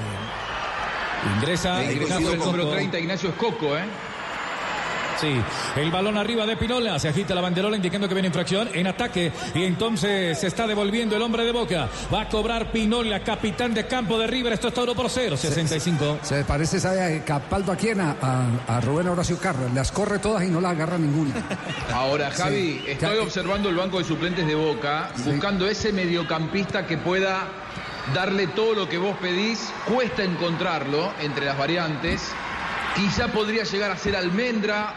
Ingresa El Ignacio el número Coco. 30, Ignacio Escoco, ¿eh? Sí, el balón arriba de Pinola, se agita la banderola indicando que viene infracción en ataque y entonces se está devolviendo el hombre de Boca. Va a cobrar Pinola, capitán de campo de River, esto está 1 por 0, 65. Se parece, ¿sabe? Capaldo a quién? A, a- a Rubén Horacio Carra. Las corre todas y no las agarra ninguna. Ahora, Javi, Sí. estoy observando el banco de suplentes de Boca, buscando ese mediocampista que pueda darle todo lo que vos pedís. Cuesta encontrarlo entre las variantes. Quizá podría llegar a ser Almendra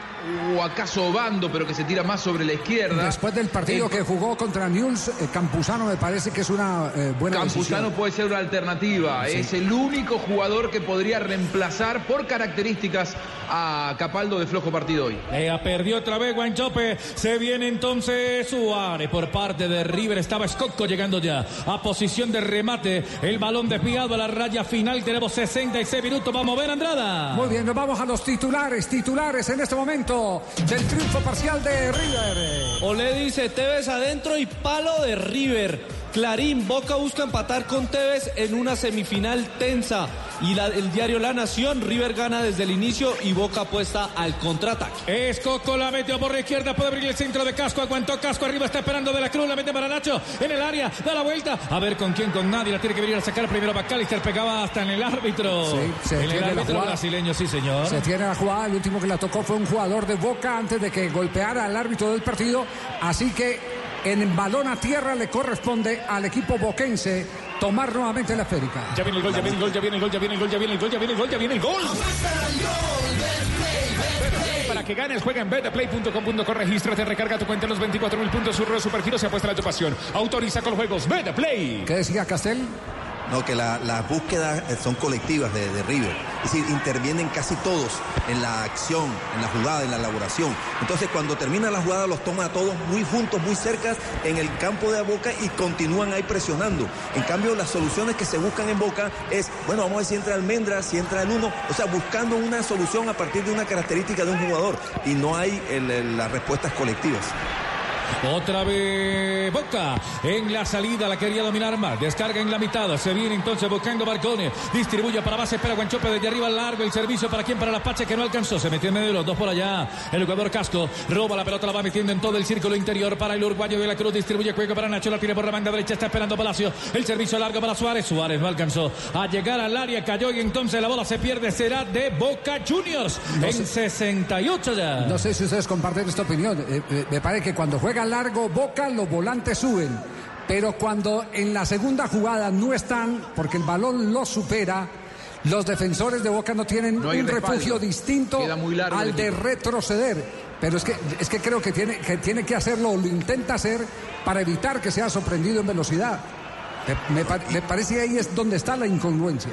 o acaso Bando, pero que se tira más sobre la izquierda. Después del partido Eh, que jugó contra News, eh, Campuzano me parece que es una eh, buena Campuzano decisión. puede ser una alternativa. Sí. Es el único jugador que podría reemplazar por características a Capaldo de flojo partido hoy. Perdió otra vez Guanchope. Se viene entonces Suárez por parte de River. Estaba Escoco llegando ya a posición de remate. El balón desviado a la raya final. Tenemos 66 minutos. Vamos a ver, Andrada. Muy bien, nos vamos a los titulares, titulares en este momento del triunfo parcial de River. Olé dice Tevez adentro y palo de River. Clarín, Boca busca empatar con Tevez en una semifinal tensa. Y la- el diario La Nación, River gana desde el inicio y Boca apuesta al contraataque. Escoco la metió por la izquierda, puede abrir el centro de Casco, aguantó Casco, arriba está esperando de la Cruz, la mete para Nacho, en el área, da la vuelta, a ver con quién, con nadie, la tiene que venir a sacar primero Bacalister, pegaba hasta en el árbitro. Sí, se en el árbitro jugada. brasileño, sí señor. Se tiene la jugada, el último que la tocó fue un jugador de Boca antes de que golpeara al árbitro del partido, así que en balón a tierra le corresponde al equipo boquense tomar nuevamente la esférica. Ya viene el gol, ya viene el gol, ya viene el gol, ya viene el gol, ya viene el gol, ya viene el gol, ya viene el gol. Para que ganes, juega en betplay.com.co, regístrate, recarga tu cuenta en los 24 mil puntos, surro supergiro, se apuesta a tu pasión. Autoriza con juegos, Betplay. ¿Qué decía Castel? No, que la- las búsquedas eh, son colectivas de, River. Es decir, intervienen casi todos en la acción, en la jugada, en la elaboración. Entonces, cuando termina la jugada, los toma a todos muy juntos, muy cerca en el campo de Boca y continúan ahí presionando. En cambio, las soluciones que se buscan en Boca es, bueno, vamos a ver si entra Almendra, si entra el uno. O sea, buscando una solución a partir de una característica de un jugador. Y no hay las respuestas colectivas. Otra vez Boca en la salida la quería dominar más. Descarga en la mitad. Se viene entonces buscando Barcone. Distribuye para base. Espera Guanchope desde arriba largo. El servicio para quien para la Pache que no alcanzó. Se metió en medio de los dos por allá. El jugador Casco roba la pelota. La va metiendo en todo el círculo interior para el uruguayo de la Cruz. Distribuye juego para Nacho. La tiene por la banda derecha. Está esperando Palacio. El servicio largo para Suárez. Suárez no alcanzó a llegar al área. Cayó y entonces la bola se pierde. Será de Boca Juniors en 68 ya. No sé si ustedes comparten esta opinión. Eh, eh, me parece que cuando juega largo Boca, los volantes suben. Pero cuando en la segunda jugada no están, porque el balón los supera, los defensores de Boca no tienen No un respaldo. refugio distinto al de retroceder. Pero es que, es que creo que tiene, que tiene que hacerlo, o lo intenta hacer, para evitar que sea sorprendido en velocidad. Me, me pa- me parece que ahí es donde está la incongruencia.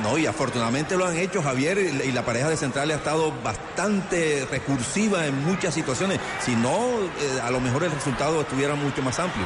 No, y afortunadamente lo han hecho Javier y la pareja de centrales ha estado bastante recursiva en muchas situaciones. Si no, eh, a lo mejor el resultado estuviera mucho más amplio.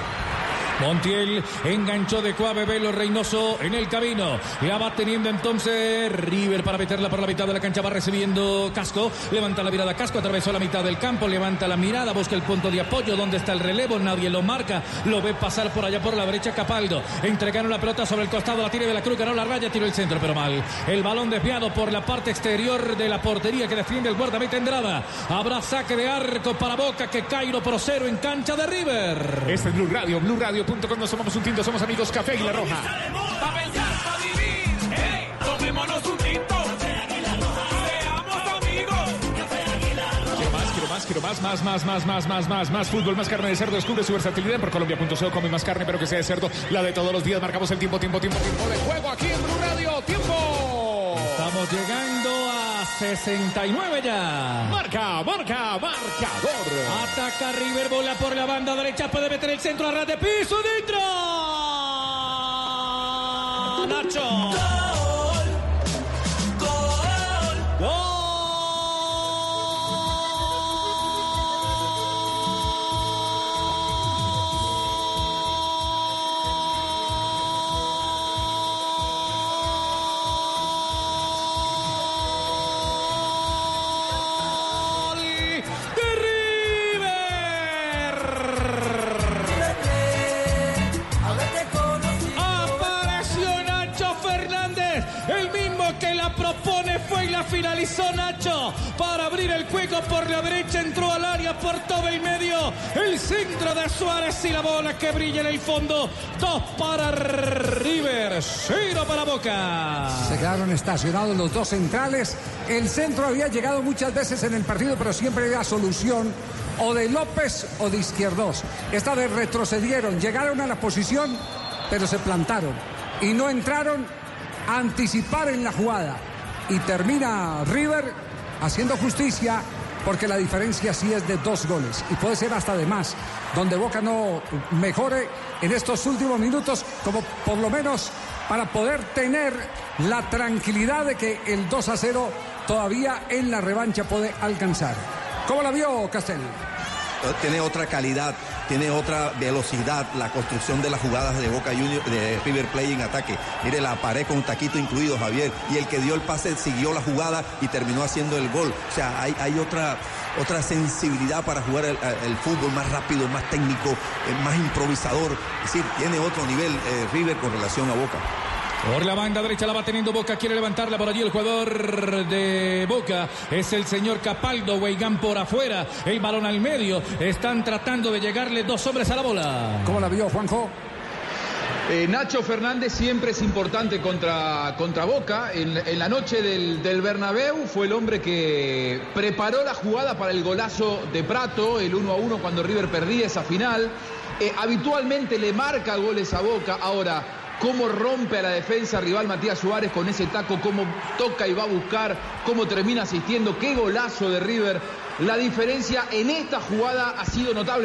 Montiel enganchó de Cuave Velo Reynoso en el camino. La va teniendo entonces River para meterla por la mitad de la cancha. Va recibiendo Casco. Levanta la mirada Casco. Atravesó la mitad del campo. Levanta la mirada. Busca el punto de apoyo. ¿Dónde está el relevo? Nadie lo marca. Lo ve pasar por allá por la derecha Capaldo. Entregaron la pelota sobre el costado. La tiene de la cruz. Ganó la raya. Tiró el centro, pero mal. El balón desviado por la parte exterior de la portería que defiende el guardameta Endrada. Habrá saque de arco para Boca que Cairo por cero en cancha de River. Este es Blue Radio, BlueRadio.com. Nos somos un tinto, somos amigos Café y La Roja. Pensar, vivir. Hey, tomémonos un tinto. Quiero más, quiero más, quiero más, más, más, más, más, más, más, más fútbol, más carne de cerdo. Descubre su versatilidad por Colombia.co. Come más carne, pero que sea de cerdo. La de todos los días. Marcamos el tiempo, tiempo, tiempo, tiempo de juego aquí en Blue Radio. ¡Tiempo! Estamos llegando a 69 ya. Marca, marca, marcador. Ataca River, bola por la banda derecha, puede meter el centro a ras de piso, dentro. Nacho. La finalizó Nacho para abrir el juego por la derecha. Entró al área por todo el medio. El centro de Suárez y la bola que brilla en el fondo. Dos para River, cero para Boca. Se quedaron estacionados los dos centrales. El centro había llegado muchas veces en el partido, pero siempre había solución o de López o de Izquierdos. Esta vez retrocedieron, llegaron a la posición, pero se plantaron y no entraron anticipar en la jugada. Y termina River haciendo justicia porque la diferencia sí es de dos goles y puede ser hasta de más, donde Boca no mejore en estos últimos minutos, como por lo menos para poder tener la tranquilidad de que el 2 a 0 todavía en la revancha puede alcanzar. ¿Cómo la vio Castel? Tiene otra calidad, tiene otra velocidad la construcción de las jugadas de Boca Juniors, de River Play en ataque. Mire la pared con taquito incluido, Javier. Y el que dio el pase siguió la jugada y terminó haciendo el gol. O sea, hay, otra, otra sensibilidad para jugar el, el fútbol más rápido, más técnico, eh, más improvisador. Es decir, tiene otro nivel eh, River con relación a Boca. Por la banda derecha la va teniendo Boca, quiere levantarla por allí el jugador de Boca. Es el señor Capaldo, Weigán por afuera, el balón al medio. Están tratando de llegarle dos hombres a la bola. ¿Cómo la vio Juanjo? Eh, Nacho Fernández siempre es importante contra, contra Boca. En, en la noche del, del, Bernabéu fue el hombre que preparó la jugada para el golazo de Prato, el 1 a 1 cuando River perdía esa final. Eh, habitualmente le marca goles a Boca. Ahora, cómo rompe a la defensa rival Matías Suárez con ese taco, cómo toca y va a buscar, cómo termina asistiendo, qué golazo de River. La diferencia en esta jugada ha sido notable.